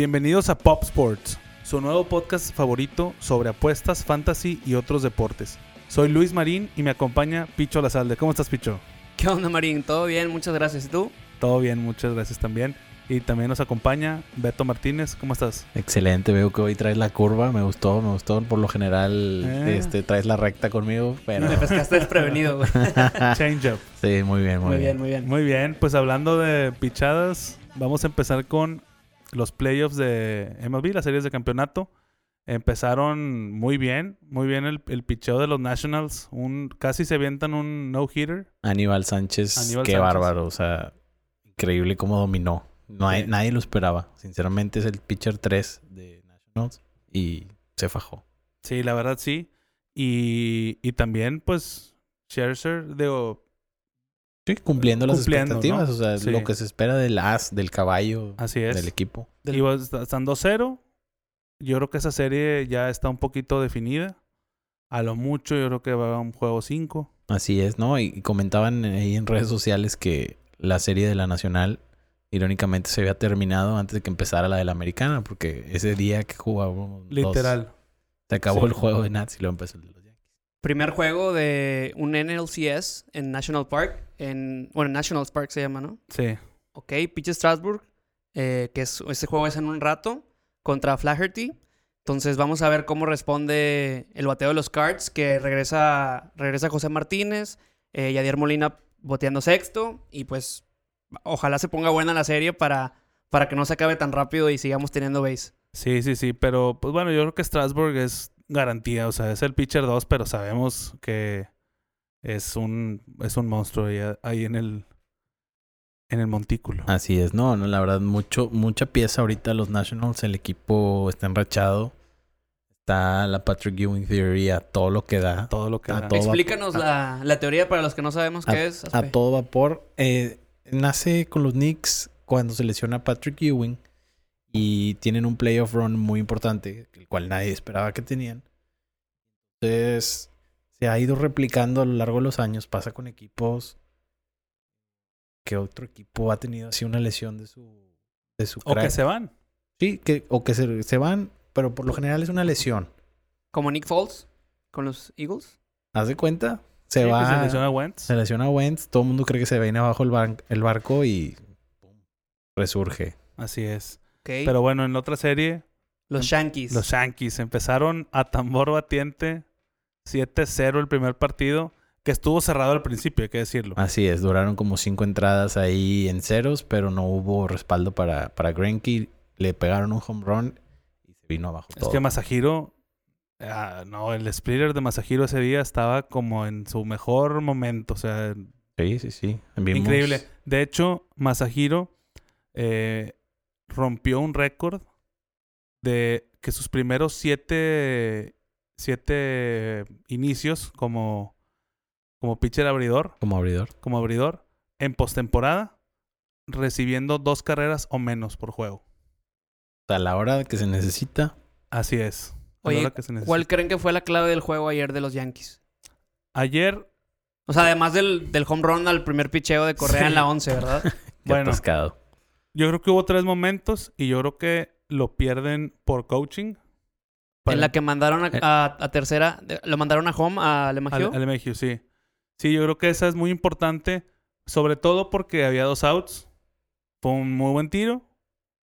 Bienvenidos a Pop Sports, su nuevo podcast favorito sobre apuestas, fantasy y otros deportes. Soy Luis Marín y me acompaña Picho Lazalde. ¿Cómo estás, Picho? ¿Qué onda, Marín? ¿Todo bien? Muchas gracias. ¿Y tú? Todo bien, muchas gracias también. Y también nos acompaña Beto Martínez. ¿Cómo estás? Excelente, veo que hoy traes la curva, me gustó, me gustó. Por lo general, Eh. este, traes la recta conmigo, pero... Me pescaste desprevenido, güey. Change up. Sí, muy bien, muy, Muy bien. bien, muy bien. Muy bien, pues hablando de pichadas, vamos a empezar con los playoffs de MLB, las series de campeonato. Empezaron muy bien, muy bien el, el picheo de los Nationals. Un, casi se avientan un no-hitter. Aníbal Sánchez, Aníbal qué Sánchez. bárbaro, o sea, increíble cómo dominó. No hay, Sí. Nadie lo esperaba. Sinceramente es el pitcher 3 de Nationals y se fajó. Sí, la verdad sí. Y, y también, pues, Scherzer, digo, Sí, cumpliendo las Cumpliendo, expectativas, ¿no? o sea, Sí. lo que se espera del as, del caballo, así es. del equipo. Y están 2-0. Yo creo que esa serie ya está un poquito definida. A lo mucho, yo creo que va a un juego 5. Así es, ¿no? Y, comentaban ahí en redes sociales que la serie de la Nacional, irónicamente, se había terminado antes de que empezara la de la Americana, porque ese día que jugábamos Literal. se acabó Sí. el juego de Nats y luego empezó el. Primer juego de un NLCS en National Park. En, bueno, Nationals Park se llama, ¿no? Sí. Ok, Pitch Strasbourg, eh, que es, ese juego es en un rato, contra Flaherty. Entonces vamos a ver cómo responde el bateo de los Cards, que regresa, regresa José Martínez, eh, Yadier Molina boteando sexto, y pues ojalá se ponga buena la serie para, para que no se acabe tan rápido y sigamos teniendo base. Sí, sí, sí. Pero, pues bueno, yo creo que Strasbourg es garantía. O sea, es el pitcher 2, pero sabemos que es un, es un monstruo ahí, ahí en el, en el montículo. Así es, no, no, la verdad, mucho, mucha pieza ahorita los Nationals, el equipo está enrachado. Está la Patrick Ewing Theory a todo lo que da. Todo lo que a da. todo Explícanos la, la teoría para los que no sabemos qué es. a todo vapor. Eh, nace con los Knicks cuando se lesiona Patrick Ewing y tienen un playoff run muy importante, el cual nadie esperaba que tenían. Entonces, se ha ido replicando a lo largo de los años. Pasa con equipos que otro equipo ha tenido así una lesión de su de su O que se van. Sí, que, o que se, se van, pero por lo general es una lesión. Como Nick Foles con los Eagles. ¿Haz de cuenta? Se Sí, va. se lesiona Wentz. Se lesiona Wentz, todo el mundo cree que se viene abajo el, ban- el barco y pum, resurge. Así es. Pero bueno, en la otra serie, los Yankees. los Yankees empezaron a tambor batiente 7-0 el primer partido, que estuvo cerrado al principio, hay que decirlo. Así es, duraron como cinco entradas ahí en ceros, pero no hubo respaldo para, para Greinke. Le pegaron un home run y se vino abajo Es todo. que Masahiro, ah, no, el splitter de Masahiro ese día estaba como en su mejor momento, o sea, Sí, sí, sí. Vimos- increíble. De hecho, Masahiro eh, rompió un récord de que sus primeros siete, siete inicios como, como pitcher abridor, Como abridor. como abridor, en postemporada, recibiendo dos carreras o menos por juego. A la hora que se necesita, Así es. a la Oye, hora que se necesita. ¿Cuál creen que fue la clave del juego ayer de los Yankees? Ayer O sea, además del, del home run al primer picheo de Correa Sí. en la 11, ¿verdad? qué Bueno. atascado. Yo creo que hubo tres momentos y yo creo que lo pierden por coaching. En la que mandaron a, Eh. a- a tercera, lo mandaron a home a Lemagio. Al, al Mejio, sí. Sí, yo creo que esa es muy importante, sobre todo porque había dos outs. Fue un muy buen tiro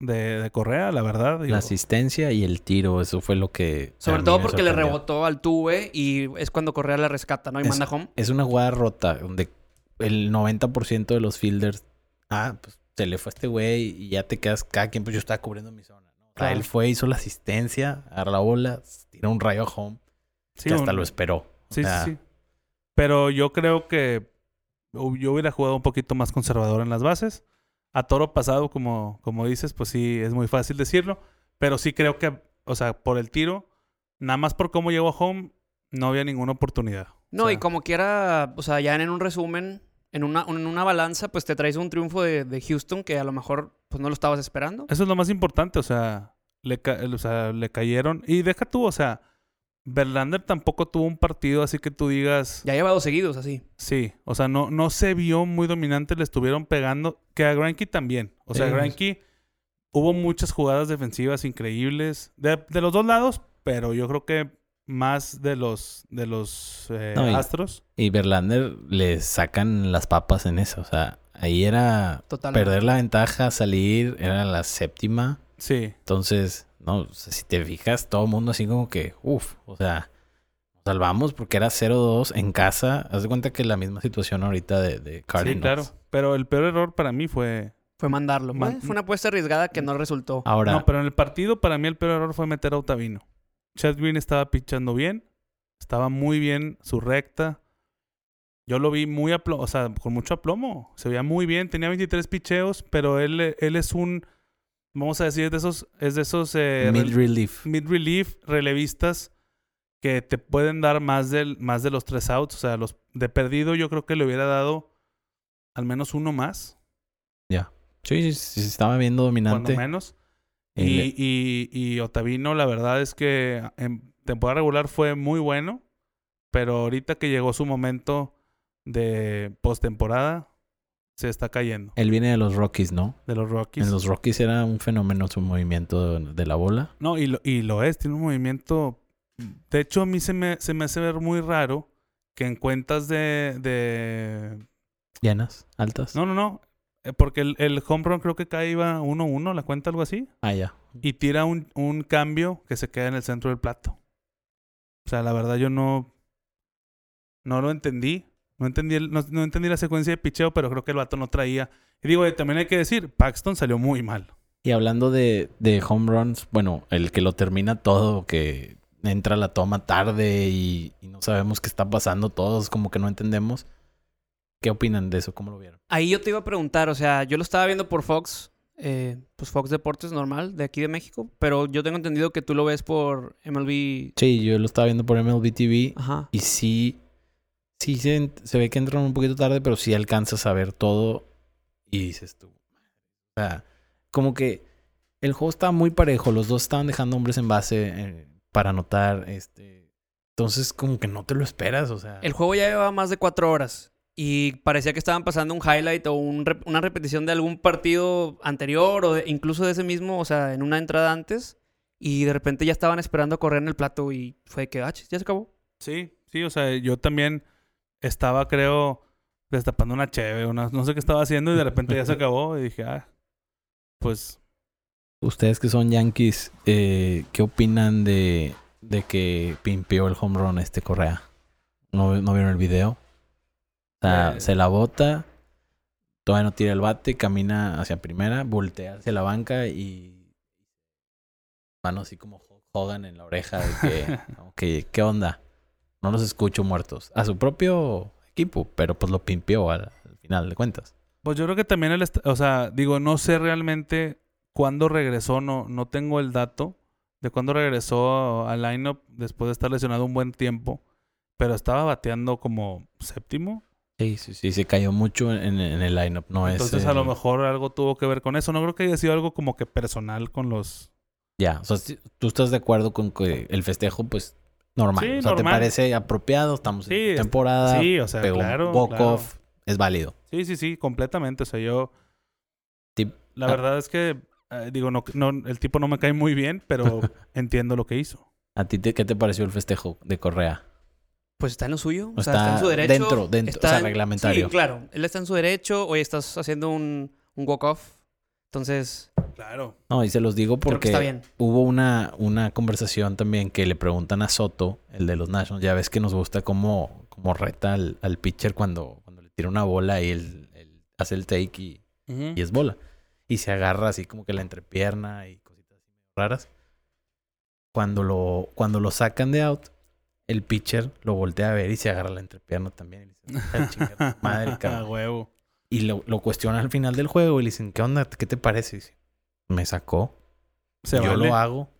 de, de Correa, la verdad. digo. La asistencia y el tiro, eso fue lo que. a Sobre todo porque le rebotó al tuve y es cuando Correa la rescata, ¿no? Y Es- manda home. Es una jugada rota donde el 90% de los fielders, ah, pues se le fue a este güey y ya te quedas cada quien, pues yo estaba cubriendo mi zona. ¿no? O sea, Claro. él fue, hizo la asistencia, agarra la bola, tira un rayo a home, Sí, que hasta un- lo esperó. O Sí, sea, sí, sí. Pero yo creo que yo hubiera jugado un poquito más conservador en las bases. A toro pasado, como, como dices, pues sí, es muy fácil decirlo. Pero sí creo que, o sea, por el tiro, nada más por cómo llegó a home, no había ninguna oportunidad. No, O sea, y como quiera, o sea, ya en un resumen, en una, en una balanza, pues te traes un triunfo de, de Houston que a lo mejor pues no lo estabas esperando. Eso es lo más importante, o sea, le, ca- o sea, le cayeron. Y deja tú, o sea, Verlander tampoco tuvo un partido así que tú digas, Ya lleva dos seguidos así. sí, o sea, no, no se vio muy dominante, le estuvieron pegando, que a Granky también. O sea, Sí. Granky hubo muchas jugadas defensivas increíbles de, de los dos lados, pero yo creo que más de los de los eh, No, y- Astros. Y Verlander le sacan las papas en eso. O sea, ahí era Totalmente. perder la ventaja, salir, era la séptima. Sí, Entonces, no, o sea, si te fijas, todo el mundo así como que, uff, o sea, nos salvamos porque era 0-2 en casa. Haz de cuenta que la misma situación ahorita de, de sí, Cardinals. claro. Pero el peor error para mí fue... Fue mandarlo. Man- Fue- Fue una apuesta arriesgada que no resultó. Ahora, No, pero en el partido para mí el peor error fue meter a Otavino. Chad Green estaba pichando bien. Estaba muy bien su recta. Yo lo vi muy aplomo, o sea, con mucho aplomo. Se veía muy bien. Tenía 23 picheos, pero él, él es un, vamos a decir, de esos, es de esos eh, mid rel- relief. mid-relief relevistas que te pueden dar más, del, más de los tres outs. O sea, los de perdido yo creo que le hubiera dado al menos uno más, Sí, sí, sí, se estaba viendo cuando dominante. menos. Y Y, y, y Otavino, la verdad es que en temporada regular fue muy bueno, pero ahorita que llegó su momento de postemporada, se está cayendo Él viene de los Rockies, ¿no? de los Rockies. En los Rockies era un fenómeno su movimiento de, de la bola. No, y lo, y lo es, tiene un movimiento. De hecho, a mí se me, se me hace ver muy raro que en cuentas de. de... Llanas, altas. No, no, no. Eh, Porque el, el home run creo que cae iba 1-1, la cuenta algo así. Ah, ya. y tira un, un cambio que se queda en el centro del plato. O sea, la verdad yo no no lo entendí. No entendí, el- no, no entendí la secuencia de picheo, pero creo que el vato no traía. Y digo, eh, también hay que decir, Paxton salió muy mal. Y hablando de, de home runs, bueno, el que lo termina todo, que entra a la toma tarde y, y no sabemos qué está pasando, todos como que no entendemos. ¿Qué opinan de eso? ¿Cómo lo vieron? Ahí yo te iba a preguntar, o sea, yo lo estaba viendo por Fox, eh, pues Fox Deportes normal, de aquí de México, pero yo tengo entendido que tú lo ves por MLB. Sí, yo lo estaba viendo por MLB TV Ajá. y sí, sí se, se ve que entran un poquito tarde, pero sí alcanzas a ver todo y dices tú. O sea, como que el juego estaba muy parejo, los dos estaban dejando hombres en base eh, para anotar, este... Entonces como que no te lo esperas, o sea... El juego ya llevaba más de cuatro horas y parecía que estaban pasando un highlight o un rep- una repetición de algún partido anterior o de- incluso de ese mismo, o sea, en una entrada antes. Y de repente ya estaban esperando a correr en el plato y fue que, ah, ya se acabó. Sí, sí, o sea, yo también estaba, creo, destapando una cheve, una, no sé qué estaba haciendo y de repente ya se acabó y dije, ah, pues Ustedes que son Yankees, eh, ¿qué opinan de, de que pimpeó el home run este Correa? ¿No, no vieron el video? O sea, Eh. se la bota, todavía no tira el bate, camina hacia primera, voltea hacia la banca y... Mano así como Hogan en la oreja de que, ¿qué onda? No los escucho muertos. A su propio equipo, pero pues lo pimpeó al, al final de cuentas. Pues yo creo que también el, o sea, digo, no sé realmente cuándo regresó, no, no tengo el dato de cuándo regresó al lineup después de estar lesionado un buen tiempo, pero estaba bateando como séptimo, Sí, sí, sí, se cayó mucho en, en el lineup, no es... entonces a lo el- mejor algo tuvo que ver con eso, no creo que haya sido algo como que personal con los... Ya, o sea, tú estás de acuerdo con que el festejo, pues, normal. Sí, o sea, ¿te parece apropiado? Estamos Sí, en temporada, Sí, o sea, claro. es válido. Sí, sí, sí, completamente, o sea, yo... Tip- La ah. verdad es que, eh, digo, no, no, el tipo no me cae muy bien, pero entiendo lo que hizo. ¿A ti te- qué te pareció el festejo de Correa? Pues está en lo suyo. O O sea, está, está en su derecho. dentro, dentro, está o sea, en- reglamentario. Sí, claro. Él está en su derecho. Oye, estás haciendo un, un walk-off. Entonces, Claro. No, y se los digo porque está bien. hubo una, una conversación también que le preguntan a Soto, el de los Nationals. Ya ves que nos gusta cómo, cómo reta al, al pitcher cuando, cuando le tira una bola y él, él hace el take y, y es bola. Y se agarra así como que la entrepierna y cositas raras. Cuando lo, cuando lo sacan de out, el pitcher lo voltea a ver y se agarra la entrepierna también. Y le dice, "Ah, madre, cabrón". huevo. Y lo, lo cuestiona al final del juego y le dicen, ¿qué onda? ¿Qué te parece? Y dice, me sacó. Se yo vale. lo hago.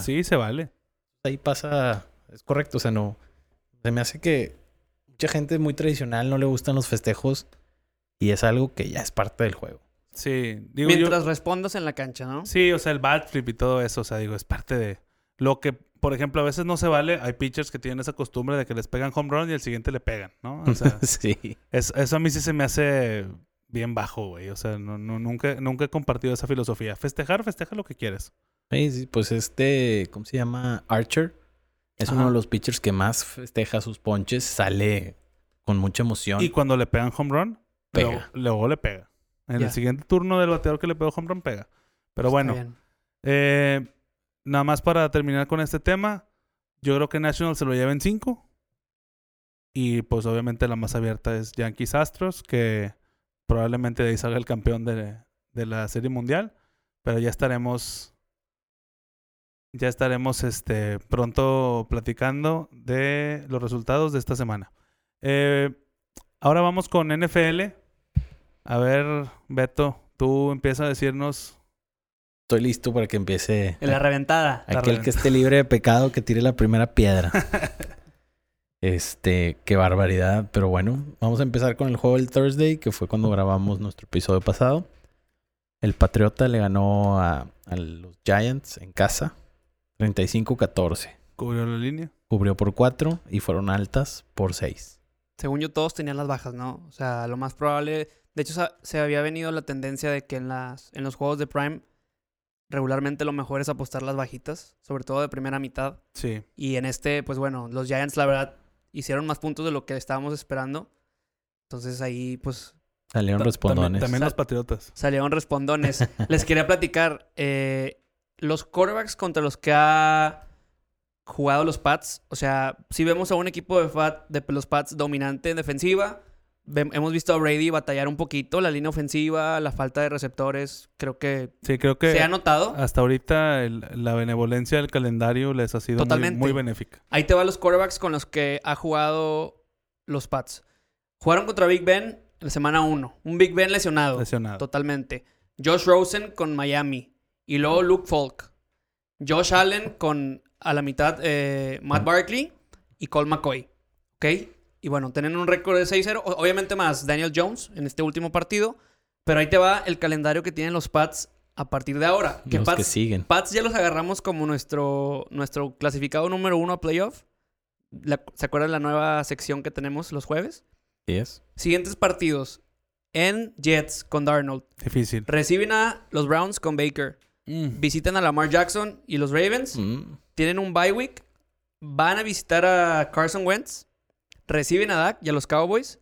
Sí, se vale. Ahí pasa, es correcto, o sea, no. Se me hace que mucha gente muy tradicional no le gustan los festejos y es algo que ya es parte del juego. Sí. Digo, yo- Mientras respondas en la cancha, ¿no? Sí, o sea, el bat flip y todo eso, o sea, digo, es parte de lo que, por ejemplo, a veces no se vale. Hay pitchers que tienen esa costumbre de que les pegan home run y el siguiente le pegan, ¿no? O sea, sí. es- eso a mí sí se me hace bien bajo, güey. O sea, no, no, nunca, nunca he compartido esa filosofía. Festejar, festeja lo que quieres. Sí, sí, pues este, ¿cómo se llama? Archer. Es uno de los pitchers que más festeja sus ponches. Sale con mucha emoción. Y cuando le pegan home run, Pega. Luego, luego le pega. En el siguiente turno del bateador que le pegó home run, pega. Pero bueno, bien. eh, nada más para terminar con este tema, yo creo que National se lo lleva en 5. Y pues obviamente la más abierta es Yankees Astros, que probablemente de ahí salga el campeón de, de la Serie Mundial. Pero ya estaremos. Ya estaremos este, pronto platicando de los resultados de esta semana. Eh, ahora vamos con NFL. A ver, Beto, tú empieza a decirnos. Estoy listo para que empiece. En la reventada. la Aquel que esté libre de pecado que tire la primera piedra. Este, qué barbaridad. Pero bueno, vamos a empezar con el juego del Thursday, que fue cuando grabamos nuestro episodio pasado. El Patriota le ganó a, a los Giants en casa. 35-14. Cubrió la línea. Cubrió por 4 y fueron altas por 6. Según yo, todos tenían las bajas, ¿no? O sea, lo más probable. De hecho, se había venido la tendencia de que en, las, en los juegos de Prime, regularmente lo mejor es apostar las bajitas, sobre todo de primera mitad. Sí. Y en este, pues bueno, los Giants, la verdad, hicieron más puntos de lo que estábamos esperando. Entonces ahí, pues, Salieron respondones. También, los Patriotas. salieron respondones. Les quería platicar, eh, los quarterbacks contra los que ha jugado los Pats, o sea, si vemos a un equipo de, Fat, de los Pats dominante en defensiva, hemos visto a Brady batallar un poquito, la línea ofensiva, la falta de receptores, creo que Sí, creo que se ha notado. hasta ahorita el- la benevolencia del calendario les ha sido muy, Totalmente. muy benéfica. Ahí te van los quarterbacks con los que ha jugado los Pats. Jugaron contra Big Ben en la semana 1, un Big Ben lesionado. Lesionado. Totalmente. Josh Rosen con Miami. Y luego Luke Falk. Josh Allen con a la mitad eh, Matt Barkley y Colt McCoy. ¿Ok? Y bueno, tienen un récord de 6-0. o- Obviamente más Daniel Jones en este último partido. Pero ahí te va el calendario que tienen los Pats a partir de ahora. Que los Pats, que siguen. Pats ya los agarramos como nuestro, nuestro clasificado número uno a playoff. La- ¿Se acuerdan la nueva sección que tenemos los jueves? ¿Sí es? Siguientes partidos. En Jets con Darnold. Difícil. Reciben a los Browns con Baker. Visitan a Lamar Jackson y los Ravens. Mm. Tienen un bye week. Van a visitar a Carson Wentz. Reciben a Dak y a los Cowboys.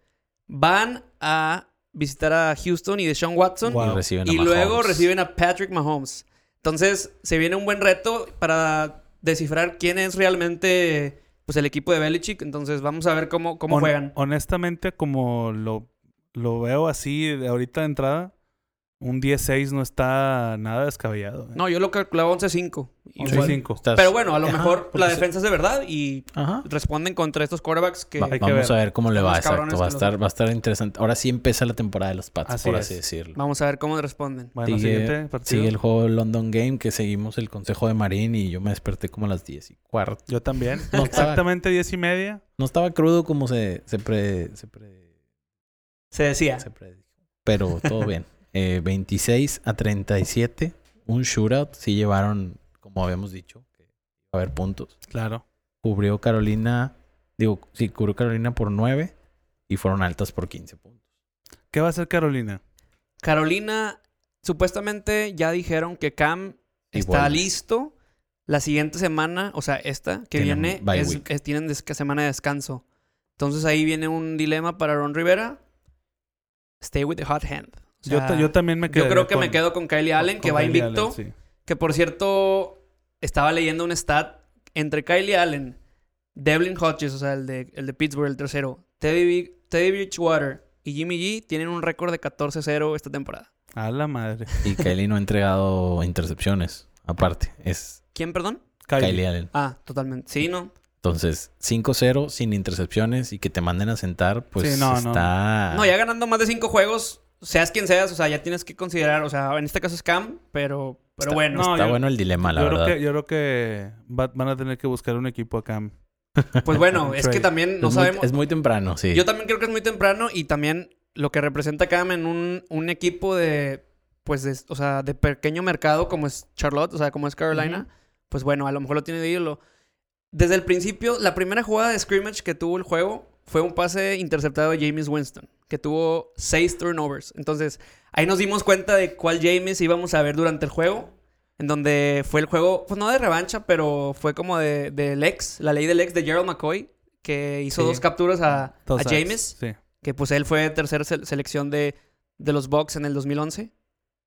Van a visitar a Houston y Deshaun Watson. Wow. Y reciben a Y luego reciben a Patrick Mahomes. Entonces, se viene un buen reto para descifrar quién es realmente pues, el equipo de Belichick. Entonces, vamos a ver cómo, cómo Hon- juegan. Honestamente, como lo, lo veo así de ahorita de entrada, un 10-6 no está nada descabellado. ¿eh? No, yo lo calculaba 11-5. Once Igual. cinco. Estás- Pero bueno, a lo Ajá, mejor la se- defensa es de verdad y Ajá. responden contra estos quarterbacks que... Va- hay que vamos ver. a ver cómo le va, exacto. Va a, que los estar, va a estar interesante. Ahora sí empieza la temporada de los Pats, Así por es. así decirlo. Vamos a ver cómo responden. Bueno, siguiente partido. sigue el juego de London Game, que seguimos el consejo de Marín y yo me desperté como a las 10 y cuarto. Yo también. No Exactamente 10 y media. No estaba crudo como se, se, pre- se, pre- Se decía. se predijo. Pero todo bien. Eh, 26 a 37. Un shootout. Sí llevaron, como habíamos dicho, que iba a haber puntos. Claro. Cubrió Carolina. Digo, sí, cubrió Carolina por 9 y fueron altas por 15 puntos. ¿Qué va a hacer Carolina? Carolina, supuestamente ya dijeron que Cam Y está vuelve. listo. La siguiente semana, o sea, esta que Tienen viene, es, es- tienen semana de descanso. Entonces ahí viene un dilema para Ron Rivera. Stay with the hot hand. Yo, yo también me quedo. yo creo que me quedo con Kylie Allen, que va invicto. Que por cierto, estaba leyendo un stat entre Kylie Allen, Devlin Hodges, o sea, el de, el de Pittsburgh, el tercero, Teddy, Teddy Bridgewater y Jimmy G tienen un récord de 14-0 esta temporada. A la madre. Y Kylie no ha entregado intercepciones. Aparte, es ¿Quién, perdón? Kylie. Kylie Allen. Ah, totalmente. Sí, ¿no? Entonces, 5-0 sin intercepciones y que te manden a sentar, pues Sí, no, no. está... No, ya ganando más de cinco juegos, seas quien seas, o sea, ya tienes que considerar, o sea, en este caso es Cam, pero, pero Está- bueno. No, está yo- bueno el dilema, la yo, verdad. creo que, yo creo que va- van a tener que buscar un equipo acá. Pues bueno, es que también no es, muy, sabemos. es muy temprano, sí. Yo también creo que es muy temprano y también lo que representa Cam en un, un equipo de, pues, de, o sea, de pequeño mercado como es Charlotte, o sea, como es Carolina, pues bueno, a lo mejor lo tiene de ídolo. Desde el principio, la primera jugada de scrimmage que tuvo el juego fue un pase interceptado de James Winston, que tuvo seis turnovers. Entonces, ahí nos dimos cuenta de cuál James íbamos a ver durante el juego. En donde fue el juego, pues no de revancha, pero fue como de, del ex, la ley del ex de Gerald McCoy, que hizo Sí. dos capturas a, a. James, Sí. que pues él fue tercera se- selección de, de los Bucks en el 2011.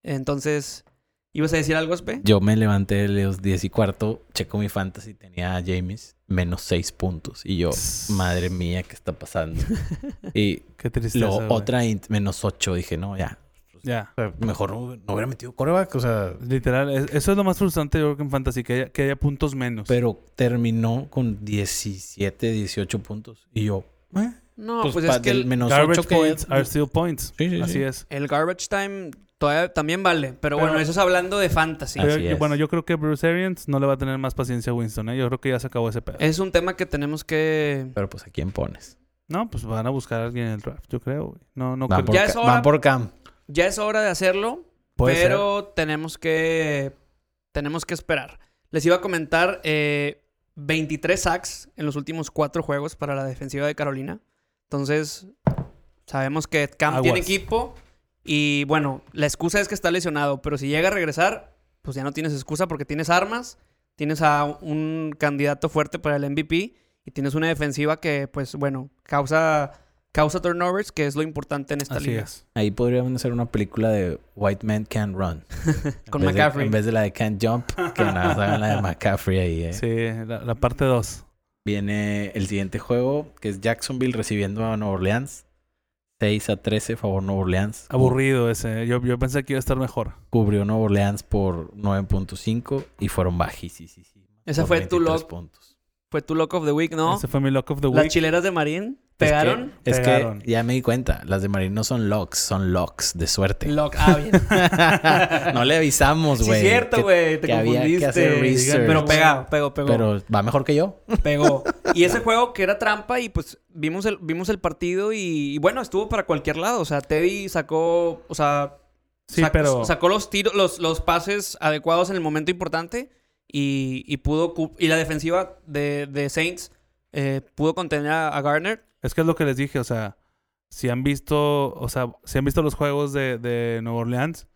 Entonces, ¿ibas a decir algo, Espe? Yo me levanté de los 10 y cuarto, checo mi fantasy, tenía a James menos 6 puntos. Y yo, madre mía, ¿qué está pasando? y Qué tristeza. luego güey. otra int- menos 8, dije, no, ya. Ya. O sea, Mejor no, no hubiera metido coreback, o sea. Literal, es- eso es lo más frustrante yo creo que en Fantasy, que haya, que haya puntos menos. Pero terminó con 17, 18 puntos. Y yo, eh, No, pues, pues, es que el, menos Garbage 8 que... points are still points. Sí, sí, Así sí. es. el garbage time todavía también vale. Pero, Pero- bueno, eso es hablando de fantasy. Pero Así yo- es. bueno, yo creo que Bruce Arians no le va a tener más paciencia a Winston, ¿eh? Yo creo que ya se acabó ese pedo. Es un tema que tenemos que... Pero pues, ¿a quién pones? No, pues van a buscar a alguien en el draft, yo creo, güey. No, no Van creo. por, Ya es hora- van por Cam. Ya es hora de hacerlo, Puede ser. pero tenemos que... Tenemos que esperar. Les iba a comentar eh, 23 sacks en los últimos cuatro juegos para la defensiva de Carolina. Entonces, sabemos que Cam Aguas. tiene equipo y bueno, la excusa es que está lesionado, pero si llega a regresar, pues ya no tienes excusa porque tienes armas, tienes a un candidato fuerte para el MVP y tienes una defensiva que, pues bueno, causa, causa turnovers, que es lo importante en esta Así liga. es. Ahí podríamos hacer una película de White Man Can't Run. Con En vez de- McCaffrey. en vez de la de Can't Jump, que nada hagan la de McCaffrey ahí. eh. Sí, la, la parte 2. Viene el siguiente juego, que es Jacksonville recibiendo a Nueva Orleans. 6 a 13, favor Nueva Orleans. Aburrido ese. Yo, yo pensé que iba a estar mejor. Cubrió Nueva Orleans por 9.5 y fueron bajísimos. Esa por fue tu 23 lock. puntos. Fue tu lock of the week, ¿no? Ese fue mi lock of the Las week. chileras de Marín pegaron. Es que, Pegaron. que ya me di cuenta, las de Marín no son locks, son locks de suerte. Lock. Ah, bien. no le avisamos, sí, güey. cierto, que- güey. Te que había que confundiste. hacer research. Pero pegado, pegó, pegó. Pero va mejor que yo. Pegó. Y ese juego que era trampa y pues vimos el, vimos el partido y, y bueno, estuvo para cualquier lado. O sea, Teddy sacó, o sea, Sí, sac- pero... sacó los tiros, los, los pases adecuados en el momento importante y, y pudo y la defensiva de, de Saints eh, pudo contener a, a Garner. Es que es lo que les dije, o sea, si han visto, o sea, si han visto los juegos de, de Nueva Orleans,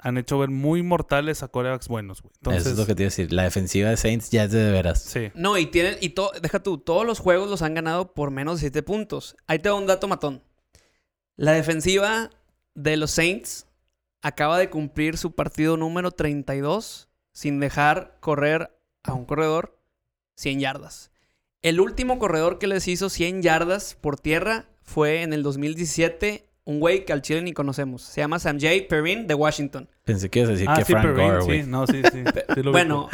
han hecho ver muy mortales a corebacks buenos, güey. Entonces, Eso es lo que te iba a decir. La defensiva de Saints ya es de, de veras. sí. No, y tienen, y todo, deja tú, todos los juegos los han ganado por menos de 7 puntos. Ahí te va un dato matón. La defensiva de los Saints acaba de cumplir su partido número 32 sin dejar correr a un corredor 100 yardas. El último corredor que les hizo 100 yardas por tierra fue en el 2017, un güey que al chile ni conocemos. Se llama Samjay Perrin de Washington. Pensé que ibas a decir Ah, que sí, Frank Perrin, Gore, sí. güey. No, sí, sí. Sí lo Bueno,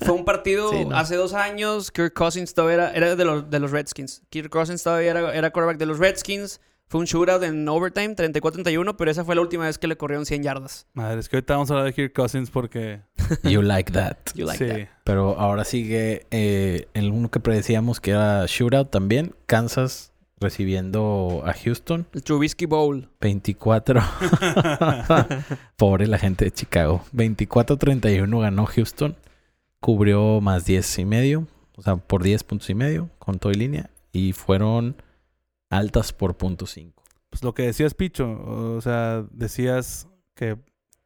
fue un partido Sí, no. hace dos años. Kirk Cousins todavía era, era de, los, de los Redskins. Kirk Cousins todavía era, era quarterback de los Redskins. Fue un shootout en overtime, 34-31, pero esa fue la última vez que le corrieron 100 yardas. Madre, es que ahorita vamos a hablar de Kirk Cousins porque... You like that. You like sí. that. Pero ahora sigue eh, el uno que predecíamos que era shootout también. Kansas recibiendo a Houston. El Trubisky Bowl. 24. Pobre la gente de Chicago. 24-31 ganó Houston. Cubrió más 10 y medio. O sea, por 10 puntos y medio. Con todo y línea. Y fueron altas por punto 5. Pues lo que decías, Picho, o sea, decías que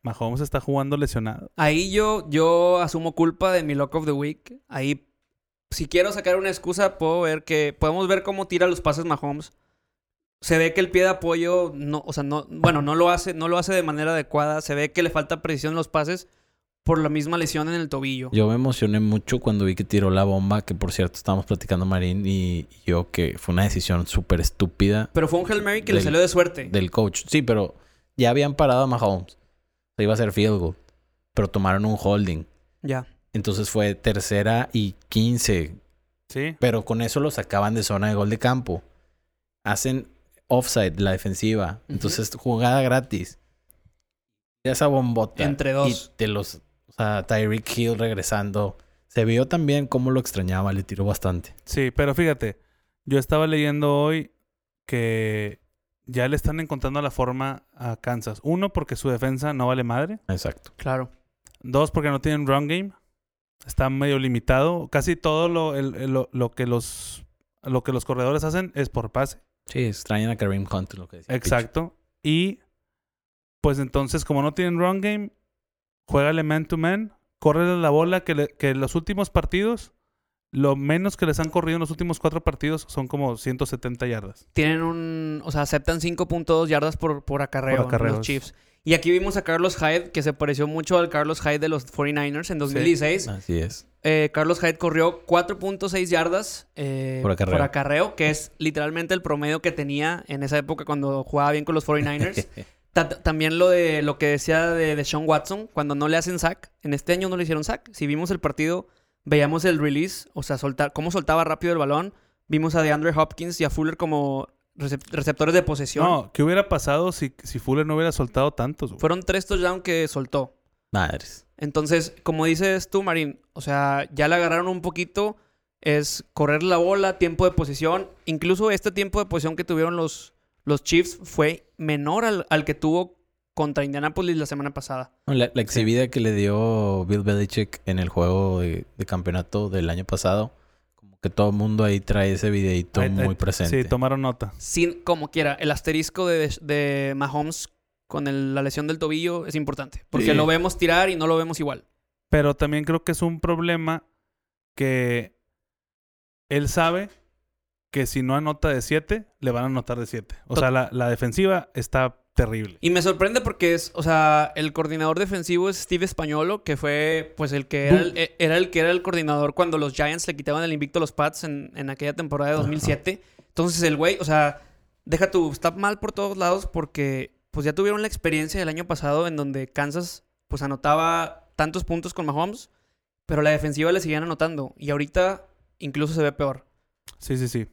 Mahomes está jugando lesionado. Ahí yo, yo asumo culpa de mi Lock of the Week. Ahí, si quiero sacar una excusa, puedo ver que... Podemos ver cómo tira los pases Mahomes. Se ve que el pie de apoyo no... O sea, no... Bueno, no lo hace, no lo hace de manera adecuada. Se ve que le falta precisión en los pases por la misma lesión en el tobillo. Yo me emocioné mucho cuando vi que tiró la bomba. Que por cierto, estábamos platicando Marín y yo que fue una decisión súper estúpida Pero fue un Hail Mary que le salió de suerte. del coach. Sí, pero ya habían parado a Mahomes. Se iba a hacer field goal. Pero tomaron un holding. Ya. Entonces fue tercera y 15. Sí. Pero con eso lo sacaban de zona de gol de campo. Hacen offside la defensiva. Entonces jugada gratis. Esa bombota. Entre dos. Y de los... Sea, Tyreek Hill regresando. Se vio también cómo lo extrañaba. Le tiró bastante. Sí, pero fíjate, yo estaba leyendo hoy que ya le están encontrando la forma a Kansas. Uno, porque su defensa no vale madre. Exacto. Claro. Dos, porque no tienen run game. Está medio limitado. Casi todo lo, el- el- lo, lo que los, lo que los corredores hacen es por pase. Sí, extrañan a Kareem Hunt, lo que decía. Pitch. Exacto. Y pues entonces, como no tienen run game, juégale man to man, córrele la bola, que, le- que los últimos partidos, lo menos que les han corrido en los últimos cuatro partidos son como 170 yardas. Tienen un. O sea, aceptan 5.2 yardas por, por acarreo Por acarreos. los Chiefs. Y aquí vimos a Carlos Hyde, que se pareció mucho al Carlos Hyde de los 49ers en 2016. Así es. Eh, Carlos Hyde corrió 4.6 yardas eh, Por acarreo. que es literalmente el promedio que tenía en esa época cuando jugaba bien con los 49ers. Ta- ta- También lo de lo que decía de, de Sean Watson, cuando no le hacen sack. En este año no le hicieron sack. Si vimos el partido, veíamos el release, o sea, soltar, cómo soltaba rápido el balón. Vimos a DeAndre Hopkins y a Fuller como recep- receptores de posesión. No, ¿qué hubiera pasado si, si Fuller no hubiera soltado tantos? güey? Fueron tres touchdowns que soltó. Madres. Entonces, como dices tú, Marín, o sea, ya le agarraron un poquito. Es correr la bola, tiempo de posición. Incluso este tiempo de posición que tuvieron los, los Chiefs fue menor al, al que tuvo contra Indianapolis la semana pasada. La, la exhibida que le dio Bill Belichick en el juego de, de campeonato del año pasado, como que todo el mundo ahí trae ese videito muy presente. Sí, tomaron nota. Sin, como quiera, el asterisco de, de Mahomes con el- la lesión del tobillo es importante. Porque Sí. lo vemos tirar y no lo vemos igual. Pero también creo que es un problema que él sabe que si no anota de 7, le van a anotar de 7. O sea, la, la defensiva está terrible. Y me sorprende porque es, o sea, el coordinador defensivo es Steve Españolo, que fue pues el que era el, era el que era el coordinador cuando los Giants le quitaban el invicto a los Pats en, en aquella temporada de 2007. Entonces el güey, o sea, deja tu, está mal por todos lados porque pues ya tuvieron la experiencia del año pasado en donde Kansas pues anotaba tantos puntos con Mahomes, pero la defensiva le seguían anotando y ahorita incluso se ve peor. Sí, sí, sí.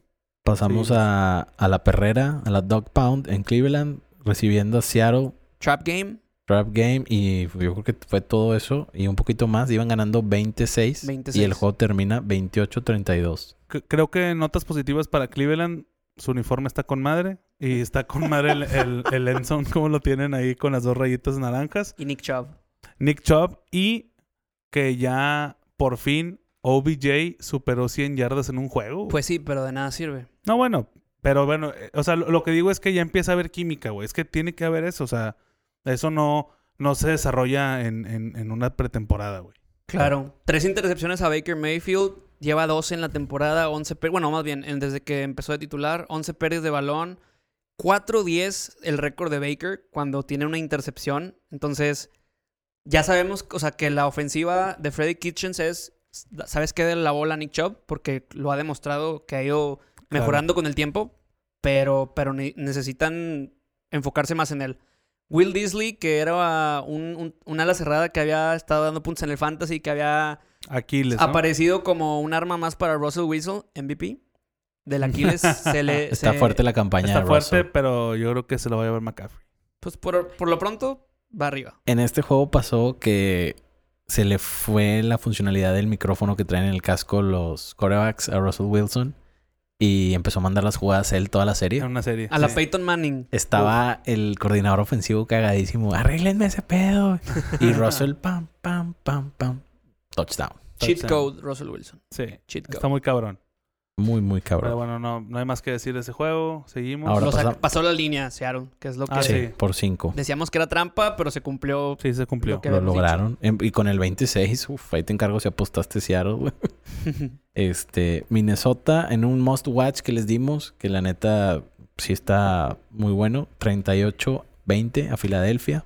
Pasamos Sí. a, a la perrera, a la Dog Pound en Cleveland, recibiendo a Seattle Trap game, Trap Game y yo creo que fue todo eso y un poquito más. Iban ganando 26, y 26. el juego termina 28-32. C- creo que notas positivas para Cleveland. Su uniforme está con madre. Y está con madre el, el, el end zone, como lo tienen ahí con las dos rayitas naranjas. y Nick Chubb. Nick Chubb. Y que ya por fin OBJ superó 100 yardas en un juego. Pues sí, pero de nada sirve. No, bueno, pero bueno, eh, o sea, lo, lo que digo es que ya empieza a haber química, güey. Es que tiene que haber eso, o sea, eso no, no se desarrolla en, en, en una pretemporada, güey. Claro. Tres intercepciones a Baker Mayfield. Lleva 12 en la temporada, 11 pérdidas. Bueno, más bien, en- desde que empezó de titular, 11 pérdidas de balón. 4-10 el récord de Baker cuando tiene una intercepción. Entonces, ya sabemos, o sea, que la ofensiva de Freddy Kitchens es, ¿sabes qué? De la bola a Nick Chubb, porque lo ha demostrado que ha ido mejorando con el tiempo, pero, pero ne- necesitan enfocarse más en él. Will Disley, que era un, un, un ala cerrada que había estado dando puntos en el fantasy, que había Aquiles, ¿no? aparecido como un arma más para Russell Wilson, MVP. Del Aquiles se le... Está se- fuerte la campaña Está de fuerte, Russell. pero yo creo que se lo va a llevar McCaffrey. Pues por, por lo pronto, va arriba. En este juego pasó que se le fue la funcionalidad del micrófono que traen en el casco los quarterbacks a Russell Wilson y empezó a mandar las jugadas él toda la serie. En una serie. A la. Peyton Manning. Estaba el coordinador ofensivo cagadísimo. Arréglenme ese pedo. Y Russell, pam, pam, pam, pam. Touchdown. Cheat Touchdown. code, Russell Wilson. Sí, Cheat code. está muy cabrón. Muy, muy Pero cabrón. bueno, no, no hay más que decir de ese juego. Seguimos. Ahora pasa- pasó la línea, Seattle, que es lo que Ah, sí, sí. por cinco. decíamos que era trampa, pero se cumplió. Sí, se cumplió. Lo que- Lo habíamos dicho. lograron. Em- Y con el 26, uf, ahí te encargo si apostaste Seattle, güey. Este, Minnesota en un must watch que les dimos, que la neta sí está muy bueno. 38-20 a Filadelfia,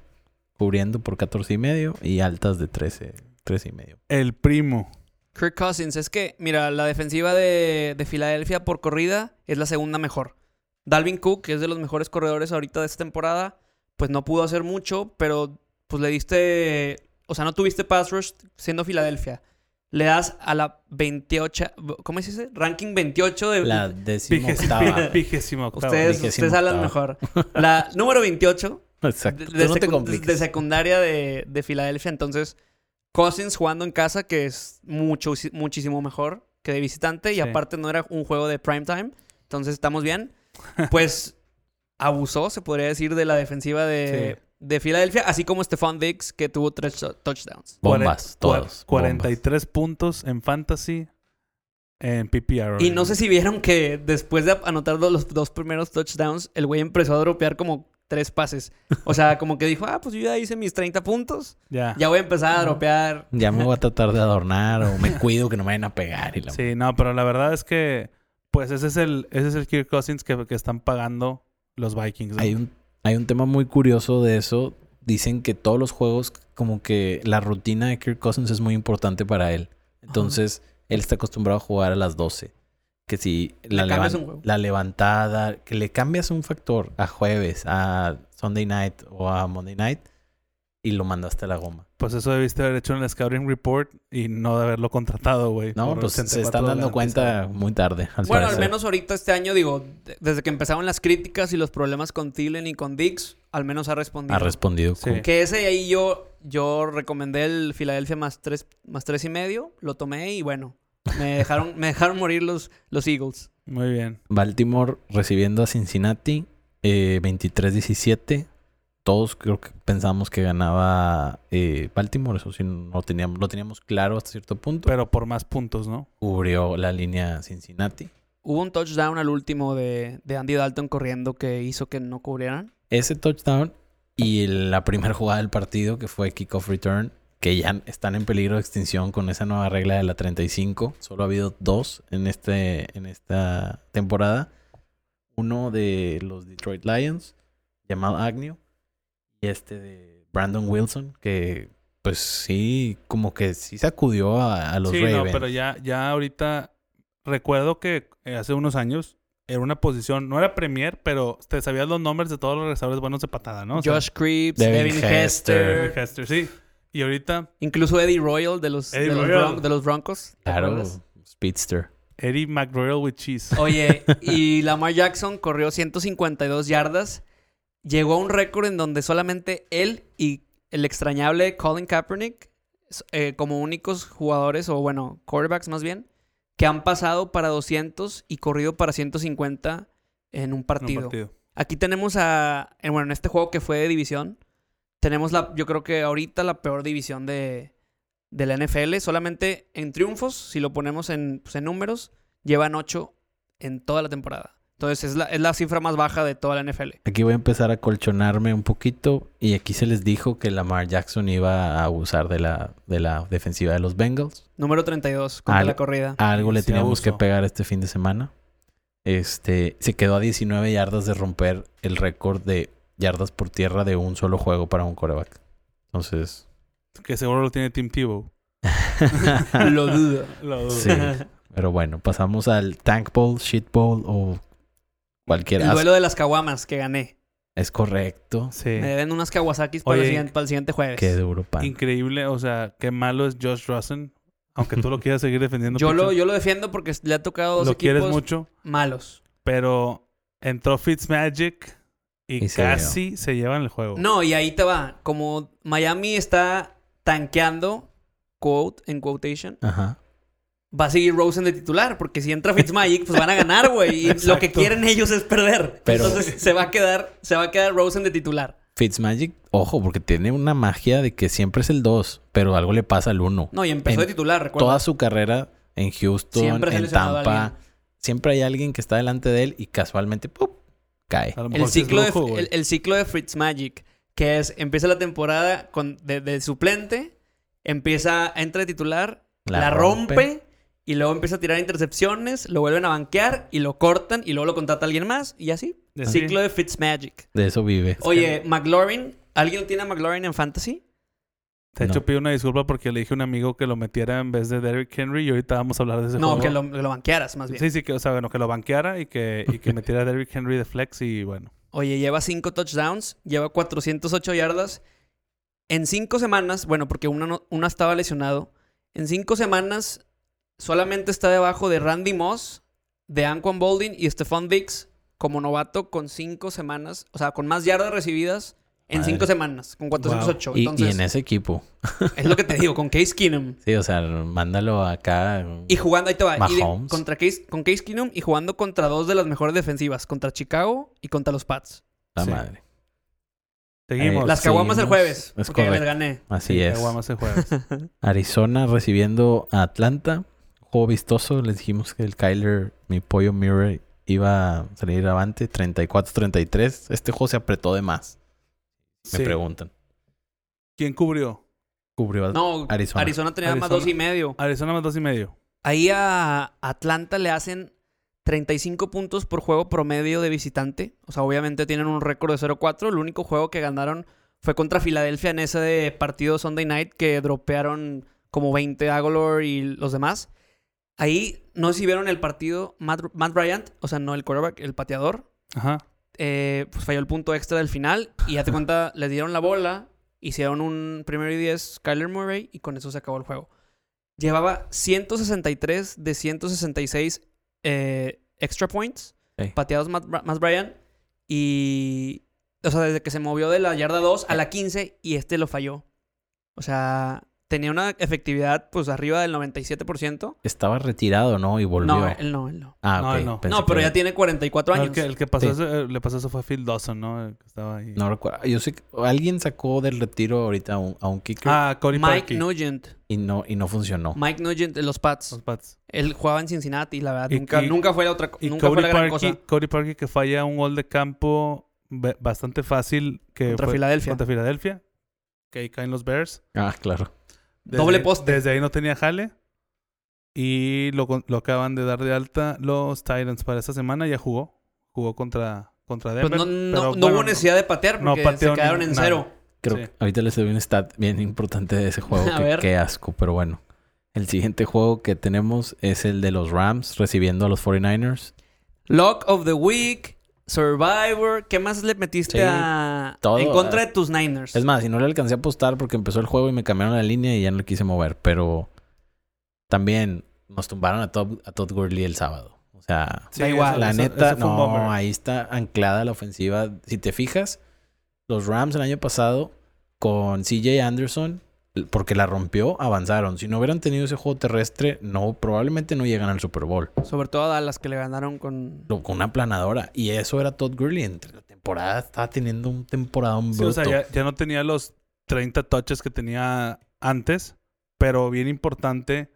cubriendo por 14 y medio y altas de 13, 13 y medio. El primo. Kirk Cousins, es que, mira, la defensiva de, de Filadelfia por corrida es la segunda mejor. Dalvin Cook, que es de los mejores corredores ahorita de esta temporada, pues no pudo hacer mucho, pero pues le diste, o sea, no tuviste pass rush siendo Filadelfia. Le das a la 28, ¿cómo se dice? Ranking 28 de... La décima octava. Vigésimo ustedes, ustedes hablan mejor. La número 28 Exacto. de, de no te de secundaria de, de Filadelfia. Entonces, Cousins jugando en casa, que es mucho, muchísimo mejor que de visitante. Y Sí. aparte no era un juego de prime time. Entonces estamos bien. Pues abusó, se podría decir, de la defensiva de, de Filadelfia. Así como Stephon Diggs, que tuvo tres to- touchdowns. Bombas, todos. cua- 43 puntos en fantasy. en PPR. Y no sé si vieron que después de anotar los, los dos primeros touchdowns, el güey empezó a dropear como tres pases. O sea, como que dijo, ah, pues yo ya hice mis 30 puntos. Ya. Ya voy a empezar a dropear. Ya me voy a tratar de adornar o me cuido que no me vayan a pegar. Y la... Sí, no, pero la verdad es que, pues ese es el, ese es el Kirk Cousins que, que están pagando los Vikings. ¿no? Hay un, hay un tema muy curioso de eso. Dicen que todos los juegos, como que la rutina de Kirk Cousins es muy importante para él. Entonces, él está acostumbrado a jugar a las 12. Que si la, Le levan- levantada, que le cambias un factor a jueves, a Sunday night o a Monday night y lo mandaste a la goma. Pues eso debiste haber hecho en el Scouting Report y no de haberlo contratado, güey. No, pues se 84 están dando cuenta muy tarde. Al Bueno, al menos ahorita este año, digo, de- desde que empezaron las críticas y los problemas con Thielen y con Dix, al menos ha respondido. ha respondido. Sí. Que ese ahí yo, yo recomendé el Philadelphia más tres, más tres y medio, lo tomé y bueno, me dejaron, me dejaron morir los, los Eagles. Muy bien. Baltimore recibiendo a Cincinnati eh, 23-17. Todos creo que pensábamos que ganaba eh, Baltimore. Eso sí, no teníamos, lo teníamos claro hasta cierto punto. Pero por más puntos, ¿no? Cubrió la línea Cincinnati. Hubo un touchdown al último de, de Andy Dalton corriendo que hizo que no cubrieran. Ese touchdown y la primera jugada del partido que fue kickoff return, que ya están en peligro de extinción con esa nueva regla de la 35. Solo ha habido dos en, este, en esta temporada. Uno de los Detroit Lions, llamado Agnew, y este de Brandon Wilson, que pues sí, como que sí sacudió a, a los sí, Ravens. no, pero ya, ya ahorita recuerdo que eh, hace unos años era una posición, no era Premier, pero te sabías los nombres de todos los regresadores buenos de patada, ¿no? O sea, Josh Creeps, Devin Devin, Hester. Hester, Hester, sí. Y ahorita incluso Eddie Royal de los, Eddie de los, Royal. Bron- de los Broncos. ¿te Claro? Speedster. Eddie McRoyal with cheese. Oye, y Lamar Jackson corrió 152 yardas. Llegó a un récord en donde solamente él y el extrañable Colin Kaepernick, eh, como únicos jugadores, o bueno, quarterbacks más bien, que han pasado para 200 y corrido para 150 en un en un partido. partido. Aquí tenemos a. en- bueno, en este juego que fue de división. Tenemos la. Yo creo que ahorita la peor división de, de la NFL. Solamente en triunfos, si lo ponemos en, pues, en números, llevan 8 en toda la temporada. Entonces es la, es la cifra más baja de toda la NFL. Aquí voy a empezar a colchonarme un poquito. Y aquí se les dijo que Lamar Jackson iba a abusar de la, de la defensiva de los Bengals. Número 32 contra Al- la corrida. Algo le Sí, teníamos que pegar este fin de semana. Este se quedó a 19 yardas de romper el récord de yardas por tierra de un solo juego para un coreback. Entonces, Que seguro lo tiene Tim Tebow. lo dudo. Lo dudo. sí. Pero bueno, pasamos al Tank Bowl, Shit Bowl o cualquier. El duelo de las caguamas que gané. Es correcto. Sí. Me deben unas Kawasakis para, el siguiente, para el siguiente jueves. Qué duro pan. Increíble, o sea, qué malo es Josh Rosen. Aunque tú lo quieras seguir defendiendo. Yo lo, yo lo defiendo porque le ha tocado dos lo quieres equipos mucho, malos. pero entró Fitzmagic y, casi se llevan el juego. No, y ahí te va. Como Miami está tanqueando, quote, en quotation, Ajá. va a seguir Rosen de titular. Porque si entra Fitzmagic, pues van a ganar, güey. Y lo que quieren ellos es perder. Pero- Entonces se va a quedar, se va a quedar Rosen de titular. Fitzmagic, ojo, porque tiene una magia de que siempre es el 2, pero algo le pasa al 1. No, y empezó En de titular, recuerda. Toda su carrera en Houston, Siempre en Tampa, siempre hay alguien que está delante de él y casualmente ¡pum! Cae. El ciclo, de, el, el ciclo de Fitzmagic, que es, empieza la temporada con, de, de suplente, empieza, entra de titular, la, rompe. y luego empieza a tirar intercepciones, lo vuelven a banquear y lo cortan y luego lo contrata alguien más y así. Así. Ciclo de Fitzmagic. De eso vive. Oye, McLaurin, ¿alguien tiene a McLaurin en Fantasy? De hecho, No. pido una disculpa porque le dije a un amigo que lo metiera en vez de Derrick Henry y ahorita vamos a hablar de ese No, juego. que lo, que lo banquearas más bien. Sí, sí, que, o sea, bueno, que lo banqueara y que, y que metiera a Derrick Henry de flex y bueno. Oye, lleva cinco touchdowns, lleva 408 yardas. En cinco semanas, bueno, porque una, no- una estaba lesionado. En cinco semanas solamente está debajo de Randy Moss, de Anquan Bolding y Stephon Diggs como novato con cinco semanas, o sea, con más yardas recibidas en Madre. cinco semanas, con 408. Y, y Entonces, en ese equipo. es lo que te digo, con Case Keenum. Sí, o sea, mándalo acá. Y jugando, ahí te va. y de- Mahomes. contra Case, con Case Keenum y jugando contra dos de las mejores defensivas, contra Chicago y contra los Pats. La Sí. madre. Seguimos. Las caguamas el jueves. Es porque les correcto. gané. Así Sí, es. caguamas el jueves. Arizona recibiendo a Atlanta. juego vistoso. Les dijimos que el Kyler, mi pollo Murray, iba a salir avante. 34-33. Este juego se apretó de más. Me Sí. preguntan. ¿Quién cubrió? Cubrió a No, Arizona. Arizona, tenía más dos y medio. Arizona más dos y medio. Ahí a Atlanta le hacen 35 puntos por juego promedio de visitante. O sea, obviamente tienen un récord de 0-4. El único juego que ganaron fue contra Filadelfia en ese de partido Sunday Night que dropearon como 20 Agolor y los demás. Ahí no sé si vieron el partido Matt, Matt Bryant, o sea, no el quarterback, el pateador. Ajá. Eh, pues falló el punto extra del final y ya te cuenta, le dieron la bola, hicieron un primero y 10 Kyler Murray y con eso se acabó el juego. Llevaba 163 de 166 eh, extra points pateados Bra- Matt Bryan y o sea, desde que se movió de la yarda 2 a la 15 y este lo falló. O sea, tenía una efectividad pues arriba del 97%. Estaba retirado, ¿no? Y volvió. No, él no, él no. Ah, No, ok. él no. No, pero que- ya tiene 44 No, años. el, que, el que pasó Sí. eso, le pasó eso fue a Phil Dawson, ¿no? El que estaba ahí. No recuerdo. Yo sé que alguien sacó del retiro ahorita a un, a un kicker Ah, Cody Mike Parkey. Nugent. y, no, y no funcionó. Mike Nugent los Pats. Los Pats. Él jugaba en Cincinnati y la verdad Y- nunca, y- nunca fue la otra Y nunca fue la gran Parkey, cosa Cody Parkey que falla un gol de campo bastante fácil que contra fue Filadelfia. contra Filadelfia. Que ahí caen los Bears. Ah, claro. Desde Doble ahí- poste. Desde ahí no tenía jale. Y lo, lo acaban de dar de alta los Titans para esta semana. Ya jugó. Jugó contra, contra Pues Denver. no, no, pero no bueno, hubo necesidad de patear no porque pateó se quedaron ni- en nada. cero. Creo Sí. que ahorita les doy un stat bien importante de ese juego A que ver. qué asco, pero bueno. El siguiente juego que tenemos es el de los Rams recibiendo a los 49ers. Lock of the Week, Survivor. ¿Qué más le metiste Sí, a todo, en contra de tus Niners? Es más, si no le alcancé a apostar porque empezó el juego y me cambiaron la línea y ya no le quise mover, pero también nos tumbaron a Todd, a Todd Gurley el sábado. O sea, Da igual. la eso- neta, eso no, ahí está anclada la ofensiva. Si te fijas, los Rams el año pasado con CJ Anderson, porque la rompió, avanzaron. Si no hubieran tenido ese juego terrestre, no, probablemente no llegan al Super Bowl. Sobre todo a Dallas que le ganaron con Con una planadora. Y eso era Todd Gurley. Entre la temporada estaba teniendo un temporadón Sí, o sea, ya, ya no tenía los 30 touches que tenía antes, pero bien importante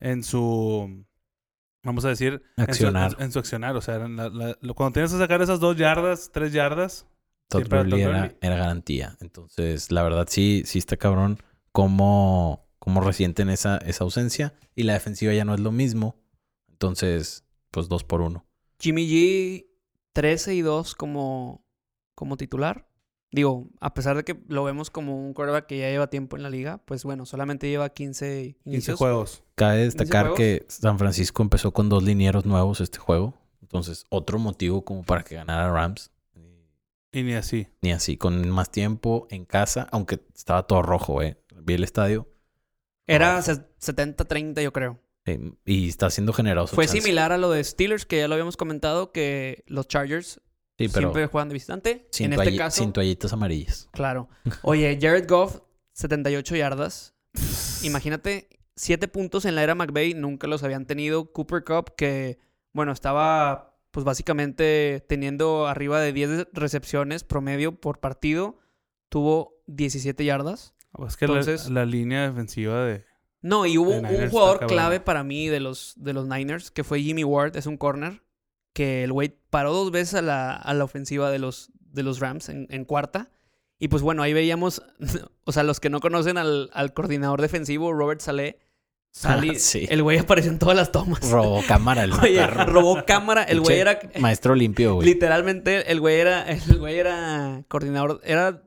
en su, vamos a decir, en su- Accionar. En su, en su accionar. O sea, la- la- cuando tienes que sacar esas dos yardas, tres yardas, Todd Gurley era, Gurley. era garantía. Entonces, la verdad, sí, sí está cabrón cómo, cómo resienten esa, esa ausencia. Y la defensiva ya no es lo mismo. Entonces, pues dos por uno. Jimmy G 13 y 2 como, como titular. Digo, a pesar de que lo vemos como un quarterback que ya lleva tiempo en la liga, pues bueno, solamente lleva 15 15 inicios. juegos. Cabe destacar juegos? que San Francisco empezó con dos linieros nuevos este juego. Entonces, otro motivo como para que ganara Rams. Y ni así. Ni así, con más tiempo en casa, aunque estaba todo rojo, eh. Vi el estadio. Era rojo. se- 70-30 yo creo. eh, y está siendo generoso. Fue chance. similar a lo de Steelers, que ya lo habíamos comentado, que los Chargers Sí, pero siempre juegan de visitante. sin, en este caso, sin toallitas amarillas. claro. Oye, Jared Goff, 78 yardas. Imagínate, 7 puntos en la era McVay, nunca los habían tenido. Cooper Cup, que, bueno, estaba pues básicamente teniendo arriba de 10 recepciones promedio por partido, tuvo 17 yardas. Es que la- Entonces- la, línea defensiva de... No, y hubo un jugador clave para mí de los, de los Niners, que fue Jimmy Ward, es un corner, que el güey paró dos veces a la, a la ofensiva de los, de los Rams en, en cuarta. Y pues bueno, ahí veíamos, o sea, los que no conocen al, al coordinador defensivo, Robert Saleh, salí- Ah, sí. el güey apareció en todas las tomas. Robó cámara el Oye, robó cámara, el güey era... Maestro limpio, güey. Literalmente, el güey era, el güey era coordinador, era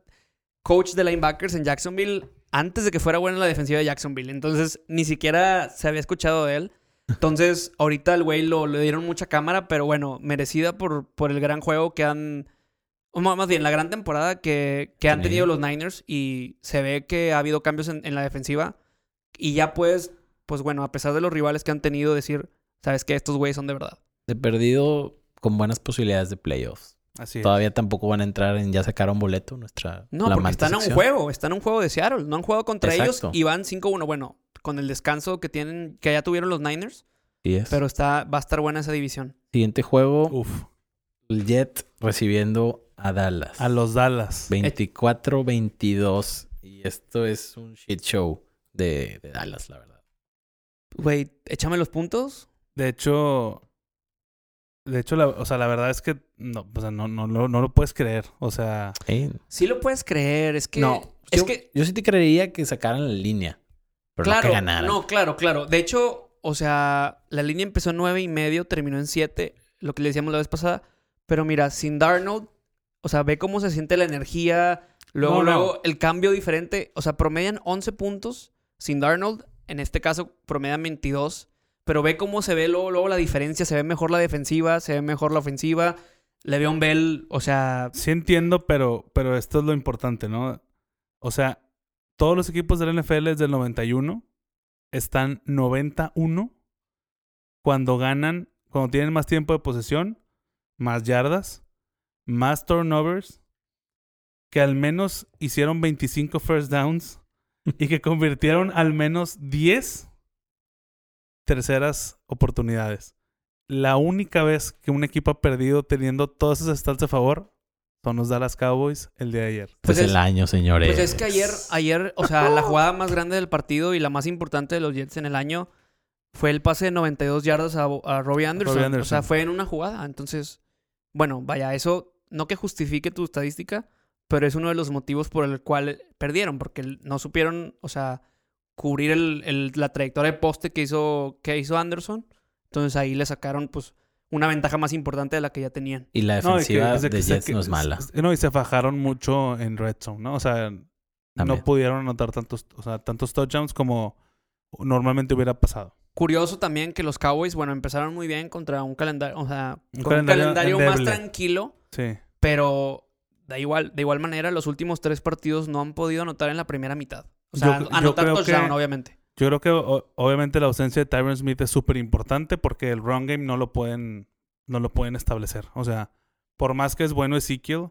coach de linebackers en Jacksonville antes de que fuera bueno en la defensiva de Jacksonville. Entonces, ni siquiera se había escuchado de él. Entonces, ahorita el güey lo, le dieron mucha cámara, pero bueno, merecida por, por el gran juego que han. o más bien, la gran temporada que, que han tenido los Niners. Y se ve que ha habido cambios en, en la defensiva. Y ya puedes, pues bueno, a pesar de los rivales que han tenido, decir, sabes que estos güeyes son de verdad. De perdido con buenas posibilidades de playoffs. Así es. Todavía tampoco van a entrar en ya sacaron boleto nuestra No, porque flamante están a un juego, están a un juego de Seattle. No han jugado contra Exacto. ellos y van 5-1. Bueno, con el descanso que tienen, que ya tuvieron los Niners, Sí es. pero está, va a estar buena esa división. Siguiente juego, Uf. el Jet recibiendo a Dallas. A los Dallas. 24-22. Y esto es un shit show de, de Dallas, la verdad. Güey, échame los puntos. De hecho, de hecho, la, o sea, la verdad es que no, o sea, no, no, no, no lo puedes creer. O sea, Sí. Sí lo puedes creer, es que... no, es yo, que... yo sí te creería que sacaran la línea. Pero claro, no que ganaran. no, claro, claro. De hecho, o sea, la línea empezó en nueve y medio, terminó en siete, lo que le decíamos la vez pasada. Pero mira, sin Darnold, o sea, ve cómo se siente la energía, luego, No, no. luego el cambio diferente. O sea, promedian 11 puntos sin Darnold. En este caso, promedian 22. Pero ve cómo se ve luego, luego la diferencia. Se ve mejor la defensiva, se ve mejor la ofensiva. Le'Veon Bell, o sea, sí entiendo, pero, pero esto es lo importante, ¿no? O sea, todos los equipos del NFL desde el 91 están 91 cuando ganan, cuando tienen más tiempo de posesión, más yardas, más turnovers, que al menos hicieron 25 first downs y que convirtieron al menos 10 terceras oportunidades. La única vez que un equipo ha perdido teniendo todas esas stats a favor son los Dallas Cowboys el día de ayer. Pues es es- el año, señores. Pues es que ayer, ayer, o sea, la jugada más grande del partido y la más importante de los Jets en el año fue el pase de 92 yardas a, a Robbie, Anderson. Robbie O Anderson. sea, fue en una jugada. Entonces, bueno, vaya, eso no que justifique tu estadística, pero es uno de los motivos por el cual perdieron, porque no supieron, o sea, cubrir el- el- la trayectoria de poste que hizo, que hizo Anderson. Entonces ahí le sacaron, pues, una ventaja más importante de la que ya tenían. Y la No, defensiva es de que de se- Jets que- no es mala. No, y se fajaron mucho en red zone, ¿no? O sea, También. no pudieron anotar tantos, o sea, tantos touchdowns como normalmente hubiera pasado. Curioso también que los Cowboys, bueno, empezaron muy bien contra un calendario, o sea, Un con un calendario más tranquilo, Sí. pero da igual, de igual manera, los últimos tres partidos no han podido anotar en la primera mitad. O sea, Yo- yo anotar creo touchdown, que- obviamente. Yo creo que o- obviamente la ausencia de Tyron Smith es súper importante porque el run game no lo pueden no lo pueden establecer. O sea, por más que es bueno Ezekiel,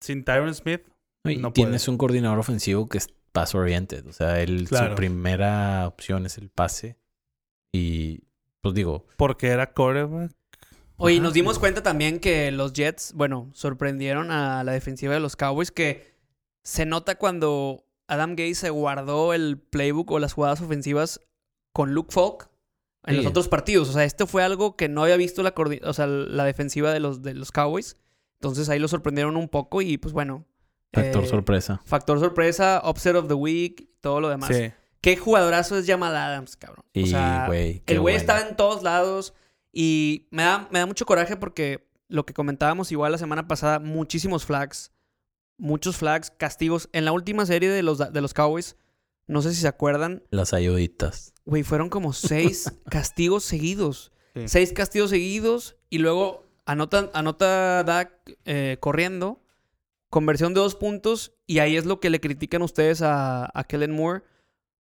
sin Tyron Smith, Y no tienes puede. un coordinador ofensivo que es pass oriented. O sea, él, Claro. su primera opción es el pase. Y pues digo, porque era quarterback. Oye, nos dimos cuenta también que los Jets, bueno, sorprendieron a la defensiva de los Cowboys que se nota cuando Adam Gay se guardó el playbook o las jugadas ofensivas con Luke Falk en los otros partidos. O sea, esto fue algo que no había visto la, o sea, la defensiva de los, de los Cowboys. Entonces ahí lo sorprendieron un poco y pues bueno. factor eh, sorpresa. Factor sorpresa, upset of the week, todo lo demás. Sí. Qué jugadorazo es Jamal Adams, cabrón. Y, o sea, el güey estaba en todos lados y me da, me da mucho coraje porque lo que comentábamos igual la semana pasada, muchísimos flags, muchos flags, castigos. En la última serie de los, de los Cowboys, no sé si se acuerdan, Las ayuditas. güey, fueron como seis castigos seguidos. Sí. Seis castigos seguidos y luego anotan, anota Dak eh, corriendo, conversión de dos puntos y ahí es lo que le critican ustedes a, a Kellen Moore.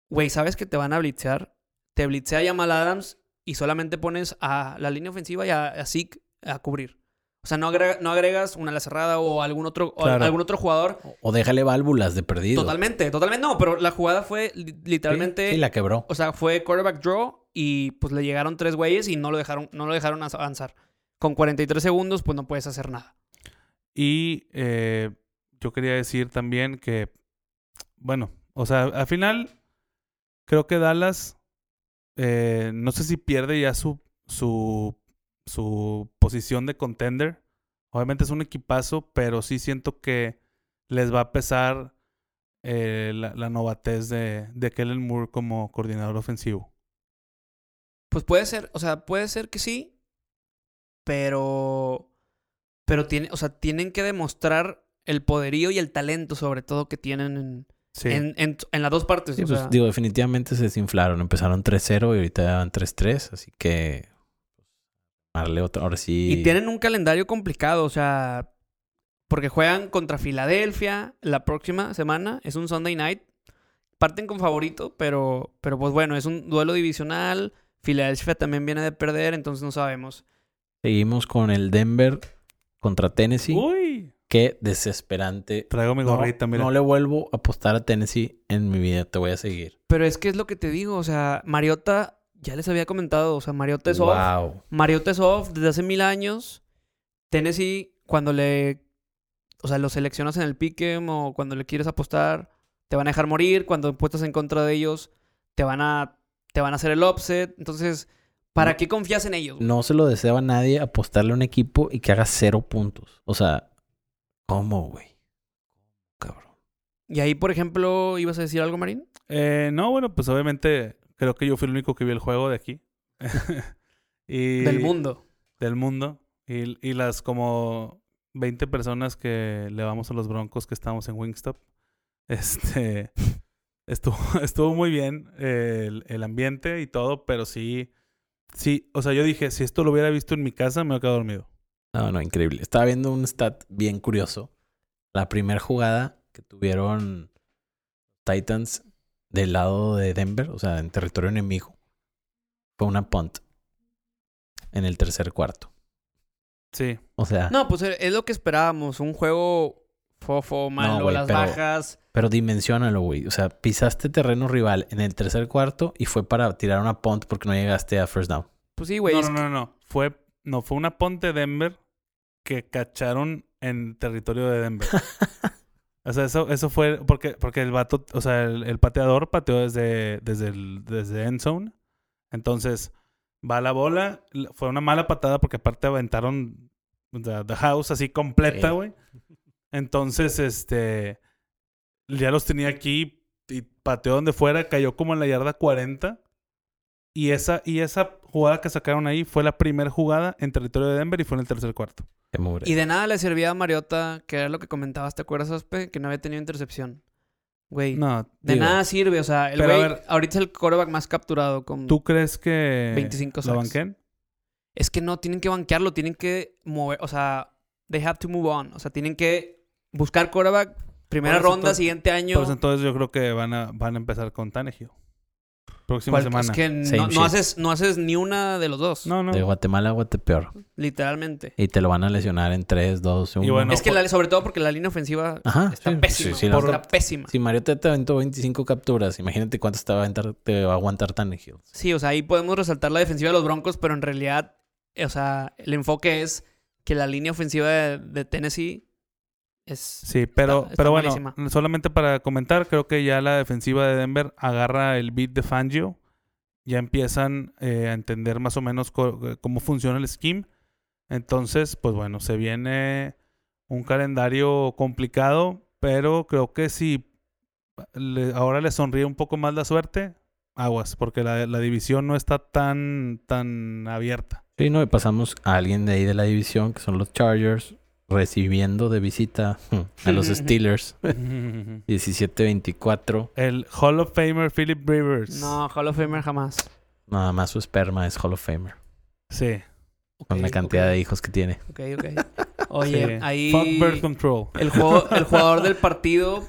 Güey, ¿sabes que te van a blitzear? Te blitzea Jamal Adams y solamente pones a la línea ofensiva y a, a Zeke a cubrir. O sea, no, agrega- no agregas una ala cerrada o algún otro, o algún otro jugador. O- déjale válvulas de perdido. Totalmente, totalmente. No, pero la jugada fue li- literalmente... Sí, sí, la quebró. O sea, fue quarterback draw y pues le llegaron tres güeyes y no lo dejaron, no lo dejaron avanzar. Con 43 segundos, pues no puedes hacer nada. Y eh, yo quería decir también que, bueno, o sea, al final creo que Dallas, eh, no sé si pierde ya su, su, su posición de contender. Obviamente es un equipazo, pero sí siento que les va a pesar eh, la, la novatez de, de Kellen Moore como coordinador ofensivo. Pues puede ser, o sea, puede ser que sí, pero. Pero tiene, o sea, tienen que demostrar el poderío y el talento, sobre todo, que tienen en, Sí. en, en- en las dos partes. Sí, pues sea, digo, definitivamente se desinflaron. Empezaron 3-0 y ahorita ya van 3-3. Así que. Darle otra. Ahora sí. Y tienen un calendario complicado, o sea, porque juegan contra Filadelfia la próxima semana, es un Sunday night. Parten con favorito, pero, pero pues bueno, es un duelo divisional. Filadelfia también viene de perder, entonces no sabemos. Seguimos con el Denver contra Tennessee. Uy, Qué desesperante. traigo mi No, gorrita, mira. no le vuelvo a apostar a Tennessee en mi vida. Te voy a seguir. Pero es que es lo que te digo, o sea, Mariota, ya les había comentado, o sea, Mariota es off. wow. Mariota es off desde hace mil años. Tennessee, cuando le. O sea, lo seleccionas en el pick'em o cuando le quieres apostar, te van a dejar morir. Cuando apuestas en contra de ellos, te van a te van a hacer el upset. Entonces, ¿para qué confías en ellos? güey? No se lo deseo a nadie apostarle a un equipo y que haga cero puntos. O sea, ¿cómo, güey? Cabrón. Y ahí, por ejemplo, ¿ibas a decir algo, Marín? Eh, no, bueno, pues obviamente creo que yo fui el único que vi el juego de aquí. y, Del mundo. Del mundo. Y, y las como 20 personas que le vamos a los Broncos que estamos en Wingstop. Este. Estuvo, estuvo muy bien eh, el, el ambiente y todo, pero sí. Sí, o sea, yo dije, si esto lo hubiera visto en mi casa, me hubiera quedado dormido. No, no, increíble. Estaba viendo un stat bien curioso. La primera jugada que tuvieron Titans del lado de Denver, o sea, en territorio enemigo, fue una punt en el tercer cuarto. Sí. O sea, No, pues eh, es lo que esperábamos. Un juego fofo, malo, las pero- bajas. pero dimensionalo, güey. O sea, pisaste terreno rival en el tercer cuarto y fue para tirar una punt porque no llegaste a first down. Pues sí, güey. no, no, no, no. Fue, no, fue una ponte de Denver que cacharon en territorio de Denver. o sea, eso, eso fue porque, porque el vato, o sea, el, el pateador pateó desde, desde el desde end zone. Entonces, va la bola. Fue una mala patada porque aparte aventaron the, the house así completa, Sí. güey. Entonces, este, ya los tenía aquí y pateó donde fuera, cayó como en la yarda 40. Y esa, y esa jugada que sacaron ahí fue la primera jugada en territorio de Denver y fue en el tercer cuarto. Qué mugre. Y de nada le servía a Mariota, que era lo que comentabas, ¿te acuerdas, Aspe? Que no había tenido intercepción. Güey. No, de digo, nada sirve, o sea, el güey ver- ahorita es el quarterback más capturado con... ¿tú crees que 25 lo banquen? Es que no, tienen que banquearlo, tienen que mover, o sea, they have to move on. O sea, tienen que buscar quarterback, primera ronda, entonces- siguiente año. Pues entonces yo creo que van a, van a empezar con Tannehill. Próxima semana. Es que no, haces, no haces ni una de los dos. No, no. De Guatemala a Guatepeor. Literalmente. Y te lo van a lesionar en 3, 2, 1. bueno, es que la- sobre todo porque la línea ofensiva Ajá, está sí, pésima. sí, sí, la pésima. Si Mariota te aventó 25 capturas, imagínate cuánto te va a aventar, te va a aguantar Tannehill. Sí, o sea, ahí podemos resaltar la defensiva de los Broncos, pero en realidad, o sea, el enfoque es que la línea ofensiva de, de Tennessee es... Sí, pero, Está- está pero bueno, malísima. solamente para comentar, creo que ya la defensiva de Denver agarra el beat de Fangio. Ya empiezan eh, a entender más o menos co- cómo funciona el scheme. Entonces, pues bueno, se viene un calendario complicado, pero creo que si le- ahora le sonríe un poco más la suerte, aguas, porque la, la división no está tan, tan abierta. Sí, no, y pasamos a alguien de ahí de la división, que son los Chargers, recibiendo de visita a los Steelers. 17-24. el Hall of Famer Philip Rivers. No, Hall of Famer jamás. Nada más su esperma es Hall of Famer. Sí. Con la cantidad de hijos que tiene. Ok, ok. Oye, Sí. ahí... Fuck birth control. El, juego, el jugador del partido,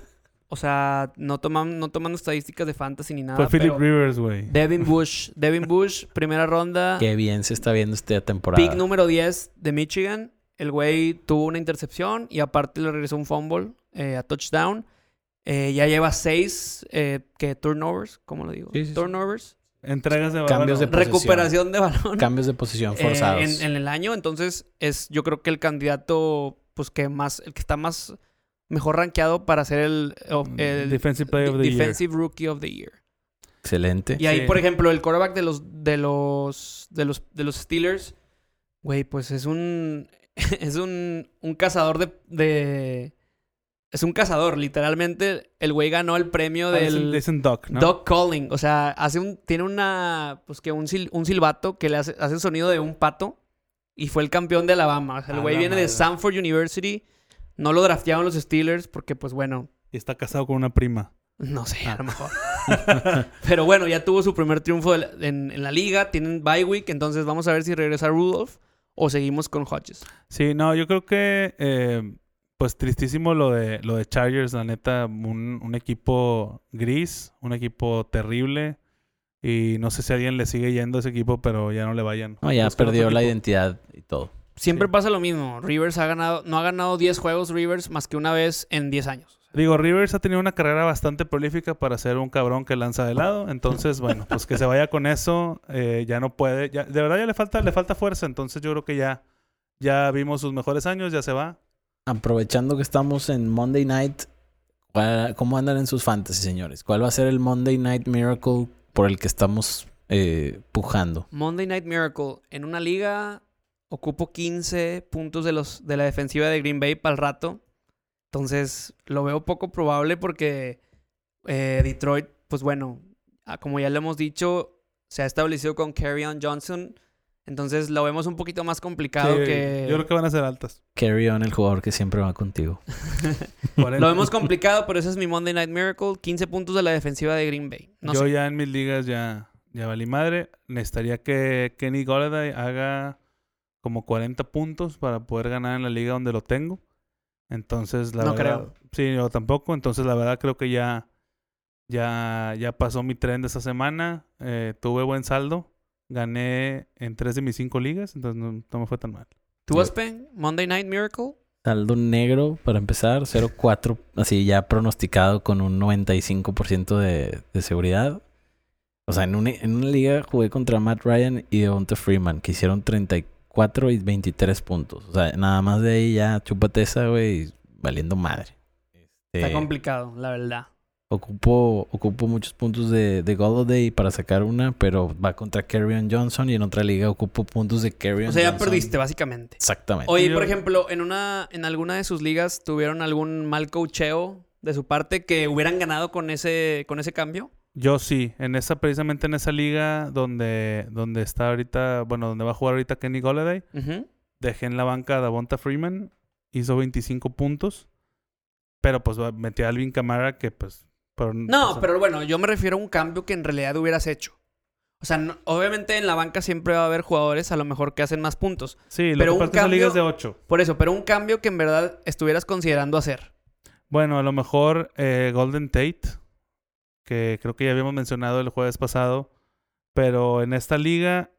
o sea, no, toman, no tomando estadísticas de fantasy ni nada. Fue Philip pero Rivers, güey. Devin Bush. Devin Bush, primera ronda. Qué bien se está viendo esta temporada. Pick número 10 de Michigan. El güey tuvo una intercepción y aparte le regresó un fumble eh, a touchdown. Eh, ya lleva seis eh, que turnovers, ¿cómo lo digo? Sí, sí, sí. turnovers. Entregas de Cambios de balón. posesión. Recuperación de balón. Cambios de posición eh, forzados. en, en el año. Entonces, es yo creo que el candidato, pues que más, el que está más mejor rankeado para ser el, el Defensive Player of the Year. Defensive Rookie of the Year. Excelente. Y ahí, Sí. por ejemplo, el quarterback de los de los de los de los Steelers, güey, pues es un es un, un cazador de, de es un cazador, literalmente el güey ganó el premio Ah, del dicen Doc, ¿no? dog calling, o sea, hace un tiene una pues que un sil- un silbato que le hace hace el sonido de un pato y fue el campeón de Alabama, o sea, el güey viene de madre. Stanford University, no lo draftearon los Steelers porque pues bueno, Y está casado con una prima. no sé, Ah. a lo mejor. Pero bueno, ya tuvo su primer triunfo en, en la liga. Tienen bye week. Entonces vamos a ver si regresa Rudolph o seguimos con Hodges. Sí, no, yo creo que eh, pues tristísimo lo de lo de Chargers, la neta, un, un equipo gris, un equipo terrible. Y no sé si a alguien le sigue yendo a ese equipo, pero ya no le vayan. No, ya perdió la equipo. identidad y todo. Siempre Sí. pasa lo mismo. Rivers ha ganado, no ha ganado 10 juegos Rivers más que una vez en 10 años. Digo, Rivers ha tenido una carrera bastante prolífica para ser un cabrón que lanza de lado. Entonces, bueno, pues que se vaya con eso. eh, ya no puede. Ya, de verdad ya le falta, le falta fuerza. Entonces yo creo que ya, ya vimos sus mejores años, ya se va. Aprovechando que estamos en Monday Night, ¿cuál- ¿cómo andan en sus fantasy, señores? ¿Cuál va a ser el Monday Night Miracle por el que estamos eh, pujando. Monday Night Miracle. En una liga ocupo 15 puntos de, los, de la defensiva de Green Bay para el rato. Entonces lo veo poco probable porque eh, Detroit, pues bueno, ah, como ya lo hemos dicho, se ha establecido con on Johnson. Entonces lo vemos un poquito más complicado Sí, que... Yo creo que van a ser altas. Carry on, el jugador que siempre va contigo. Lo vemos complicado, pero ese es mi Monday Night Miracle. 15 puntos de la defensiva de Green Bay. No yo sé. ya en mis ligas ya, ya valí madre. Necesitaría que Kenny Golladay haga como 40 puntos para poder ganar en la liga donde lo tengo. Entonces, la No verdad... creo. Sí, yo tampoco. Entonces, la verdad creo que ya... Ya, ya pasó mi tren de esta semana. Eh, tuve buen saldo. Gané en tres de mis cinco ligas. Entonces, no, no me fue tan mal. ¿Tú, Aspen? Monday Night Miracle. Saldo negro para empezar, 0-4, así ya pronosticado con un 95% de, de seguridad. O sea, en una, en una liga jugué contra Matt Ryan y Devonta Freeman, que hicieron 34 y 23 puntos. O sea, nada más de ahí ya chúpate esa, güey, valiendo madre. Está Este, complicado, la verdad. ocupo, ocupo muchos puntos de, de Golladay para sacar una, pero va contra Kerryon Johnson y en otra liga ocupo puntos de Kerryon O sea, ya Johnson. perdiste, básicamente. Exactamente. Oye, por ejemplo, en una, en alguna de sus ligas tuvieron algún mal cocheo de su parte que hubieran ganado con ese, con ese cambio. Yo sí, en esa, precisamente en esa liga donde, donde está ahorita, bueno, donde va a jugar ahorita Kenny Golladay, Ujú. dejé en la banca a Davonta Freeman, hizo 25 puntos, pero pues metí a Alvin Kamara que pues... por- No, pues, pero bueno, yo me refiero a un cambio que en realidad hubieras hecho. O sea, no- obviamente en la banca siempre va a haber jugadores a lo mejor que hacen más puntos. Sí, lo pero que un pasa es que esa liga es de cambio- 8. Por eso, pero un cambio que en verdad estuvieras considerando hacer. Bueno, a lo mejor eh, Golden Tate, que creo que ya habíamos mencionado el jueves pasado, pero en esta liga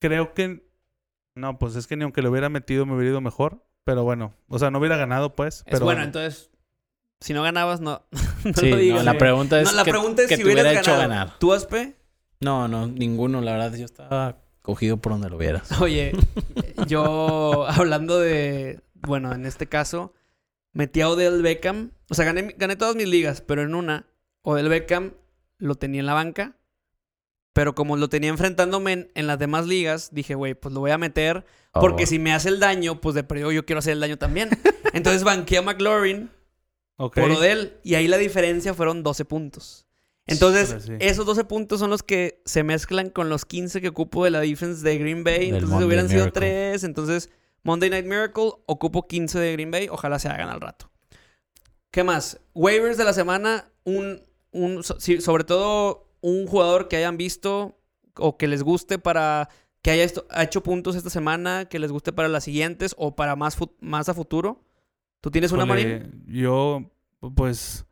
creo que... No, pues es que ni aunque lo hubiera metido me hubiera ido mejor, pero bueno, o sea, no hubiera ganado pues, Es pero bueno, entonces, si no ganabas, no, no Sí, lo no, digas. la pregunta es No, la que, pregunta es que si te hubiera hubieras hecho ganado. ganar. ¿Tú, Aspe? No, no, ninguno. La verdad, yo estaba cogido por donde lo vieras. Oye, yo hablando de, bueno, en este caso, metí a Odell Beckham. O sea, gané, gané todas mis ligas, pero en una, Odell Beckham lo tenía en la banca. Pero como lo tenía enfrentándome en, en las demás ligas, dije, güey, pues lo voy a meter. Porque Oh. si me hace el daño, pues de periodo yo quiero hacer el daño también. Entonces banqué a McLaurin ok. por Odell. Y ahí la diferencia fueron 12 puntos. Entonces, sí. esos 12 puntos son los que se mezclan con los 15 que ocupo de la defense de Green Bay. Del entonces Monday hubieran sido Miracle. 3. Entonces, Monday Night Miracle, ocupo 15 de Green Bay. Ojalá se hagan al rato. ¿Qué más? Waivers de la semana. Un, un, sobre todo un jugador que hayan visto o que les guste para que haya esto- ha hecho puntos esta semana, que les guste para las siguientes o para más, más a futuro. ¿Tú tienes una, Marín? Yo, pues.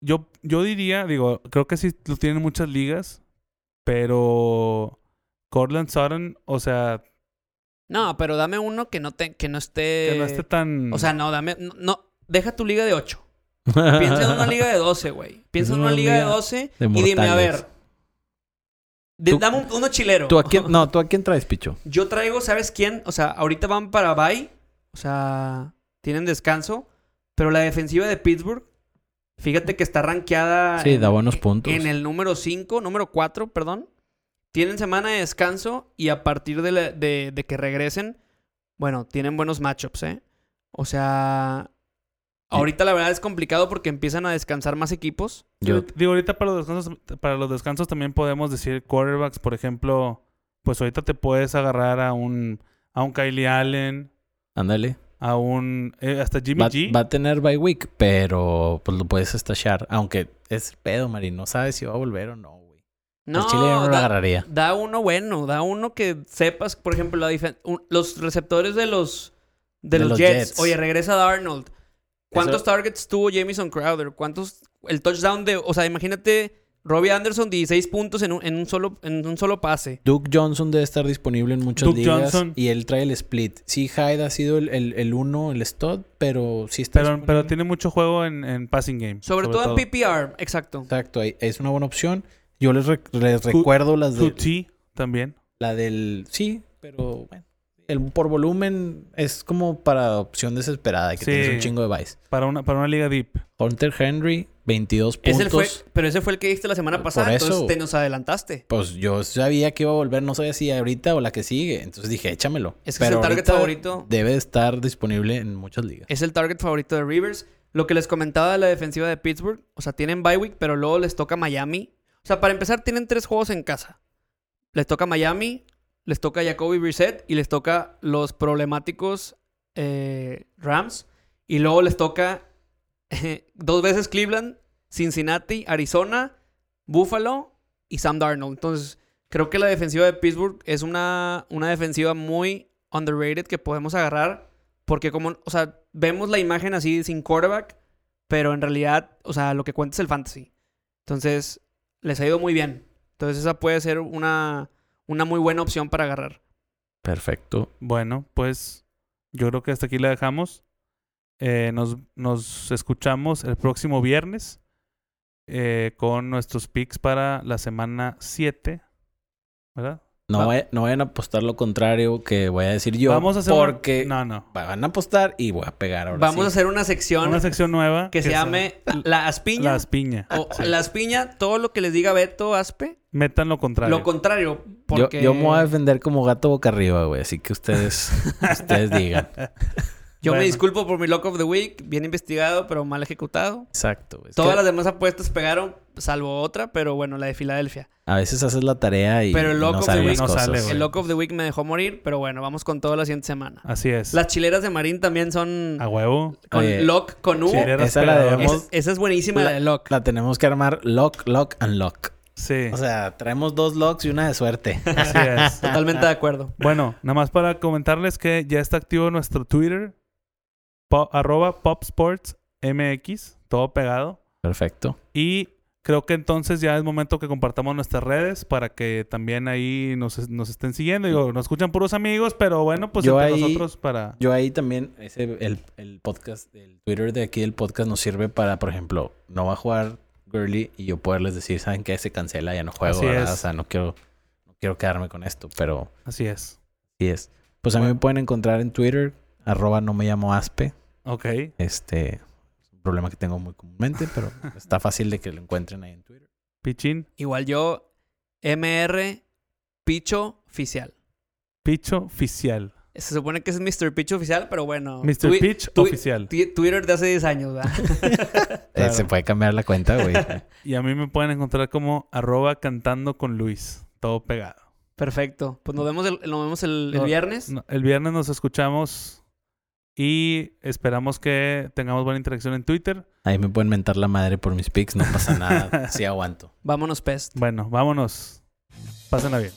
Yo, yo diría, digo, creo que sí lo tienen muchas ligas, pero. Cortland Sutton, o sea, No, pero dame uno que no, te, que no esté... que no esté tan. O sea, no, dame. No, no, deja tu liga de 8. Piensa en una liga de 12, güey. Piensa en una liga de 12 de y dime, a ver. Tú- dame un- uno chilero. ¿Tú a quién, no, ¿tú a quién traes, Picho? Yo traigo, ¿sabes quién? O sea, ahorita van para bye. O sea, tienen descanso. Pero la defensiva de Pittsburgh, fíjate que está rankeada. Sí, en- da buenos puntos. En el número 5, número 4, perdón. Tienen semana de descanso y a partir de, la- de- de que regresen, bueno, tienen buenos matchups, ¿eh? O sea, ahorita la verdad es complicado porque empiezan a descansar más equipos. Yo, Digo, ahorita para los descansos, para los descansos también podemos decir quarterbacks, por ejemplo, pues ahorita te puedes agarrar a un a un Kylie Allen, ándale. a un eh, hasta Jimmy Va, G. va a tener bye week, pero pues lo puedes estachar. Aunque es pedo, Mari. No sabes si va a volver o no, güey. No, el Chile ya no lo da, agarraría. da uno bueno, da uno que sepas, por ejemplo, la un- los receptores de los de, De los, los Jets. Jets. Oye, regresa Darnold. ¿Cuántos Eso- targets tuvo Jamison Crowder? ¿Cuántos el touchdown de, o sea, imagínate Robbie Anderson 16 puntos en un, en un solo en un solo pase. Duke Johnson debe estar disponible en muchas Duke ligas. Johnson. Y él trae el split. Sí, Hyde ha sido el, el, el uno, el stud, pero sí está Pero, pero tiene mucho juego en, en passing game. Sobre, todo, en PPR, exacto. Exacto, es una buena opción. Yo les, rec- les recuerdo las de, QT también. la del... Sí, pero bueno. El, por volumen es como para opción desesperada, que Sí. tienes un chingo de vice. Para una, para una liga deep. Hunter Henry, 22 Ese puntos. fue, pero ese fue el que diste la semana Por pasada, eso. entonces te nos adelantaste. Pues yo sabía que iba a volver, no sabía si ahorita o la que sigue. Entonces dije, échamelo. Es que es el target favorito. Debe estar disponible en muchas ligas. Es el target favorito de Rivers. Lo que les comentaba de la defensiva de Pittsburgh, o sea, tienen bye week, pero luego les toca Miami. O sea, para empezar, tienen tres juegos en casa. Les toca Miami, les toca Jacoby Brissett y les toca los problemáticos eh, Rams. Y luego les toca dos veces Cleveland, Cincinnati, Arizona, Buffalo y Sam Darnold. Entonces, creo que la defensiva de Pittsburgh es una, una defensiva muy underrated que podemos agarrar. Porque como, o sea, vemos la imagen así sin quarterback, pero en realidad, o sea, lo que cuenta es el fantasy. Entonces, les ha ido muy bien. Entonces, esa puede ser una, una muy buena opción para agarrar. Perfecto. Bueno, pues yo creo que hasta aquí la dejamos. Eh, nos, nos escuchamos el próximo viernes eh, con nuestros picks para la semana 7. ¿Verdad? No, Va- no vayan a apostar lo contrario que voy a decir yo. Vamos a hacer una- Porque No, no. van a apostar y voy a pegar ahora Vamos a hacer una sección Una sección nueva que se sea llame La Aspiña. La Aspiña. o La Aspiña, todo lo que les diga Beto Aspe, Metan lo contrario. lo contrario. Yo, Porque yo me voy a defender como gato boca arriba, güey. Así que ustedes, ustedes digan. yo me disculpo por mi Lock of the Week, bien investigado, pero mal ejecutado. Exacto. es Todas que las demás apuestas pegaron, salvo otra, pero bueno, la de Filadelfia. A veces haces la tarea y Pero el no de salen Wii las no sale, güey. El Lock of the Week me dejó morir, pero bueno, vamos con todo la siguiente semana. Así es. Las chileras de Marín también son A huevo. con Oye, Lock con U. Esa la debemos- Es- esa es buenísima, la, de Lock. La tenemos que armar lock, lock and lock. Sí. O sea, traemos dos locks y una de suerte. Así es. Totalmente de acuerdo. Bueno, nada más para comentarles que ya está activo nuestro Twitter, po- arroba popsportsmx, todo pegado. Perfecto. Y creo que entonces ya es momento que compartamos nuestras redes para que también ahí nos, nos estén siguiendo. Digo, nos escuchan puros amigos, pero bueno, pues Yo entre ahí- nosotros para... Yo ahí también, ese, el, el podcast, el Twitter de aquí del podcast nos sirve para, por ejemplo, no va a jugar Gurley y yo poderles decir, ¿saben qué? Se cancela, ya no juego, Así. O sea, no quiero, no quiero quedarme con esto, pero Así es. sí es. Pues a mí me pueden encontrar en Twitter, arroba no me llamo Aspe. Ok. Este es un problema que tengo muy comúnmente, pero está fácil de que lo encuentren ahí en Twitter. Pichín. Igual yo, MR Picho Oficial. Picho oficial. Se supone que es Mr. Picho Oficial, pero bueno. Mr. Pitch oficial. twi- Twitter de hace 10 años, ¿verdad? Eh, Claro. se puede cambiar la cuenta, güey. Y a mí me pueden encontrar como arroba cantando con Luis. Todo pegado. Perfecto. Pues nos vemos el, nos vemos el, el No, viernes. No, el viernes nos escuchamos y esperamos que tengamos buena interacción en Twitter. Ahí me pueden mentar la madre por mis pics, no pasa nada. Sí aguanto. Vámonos, Pest. Bueno, vámonos. Pásenla bien.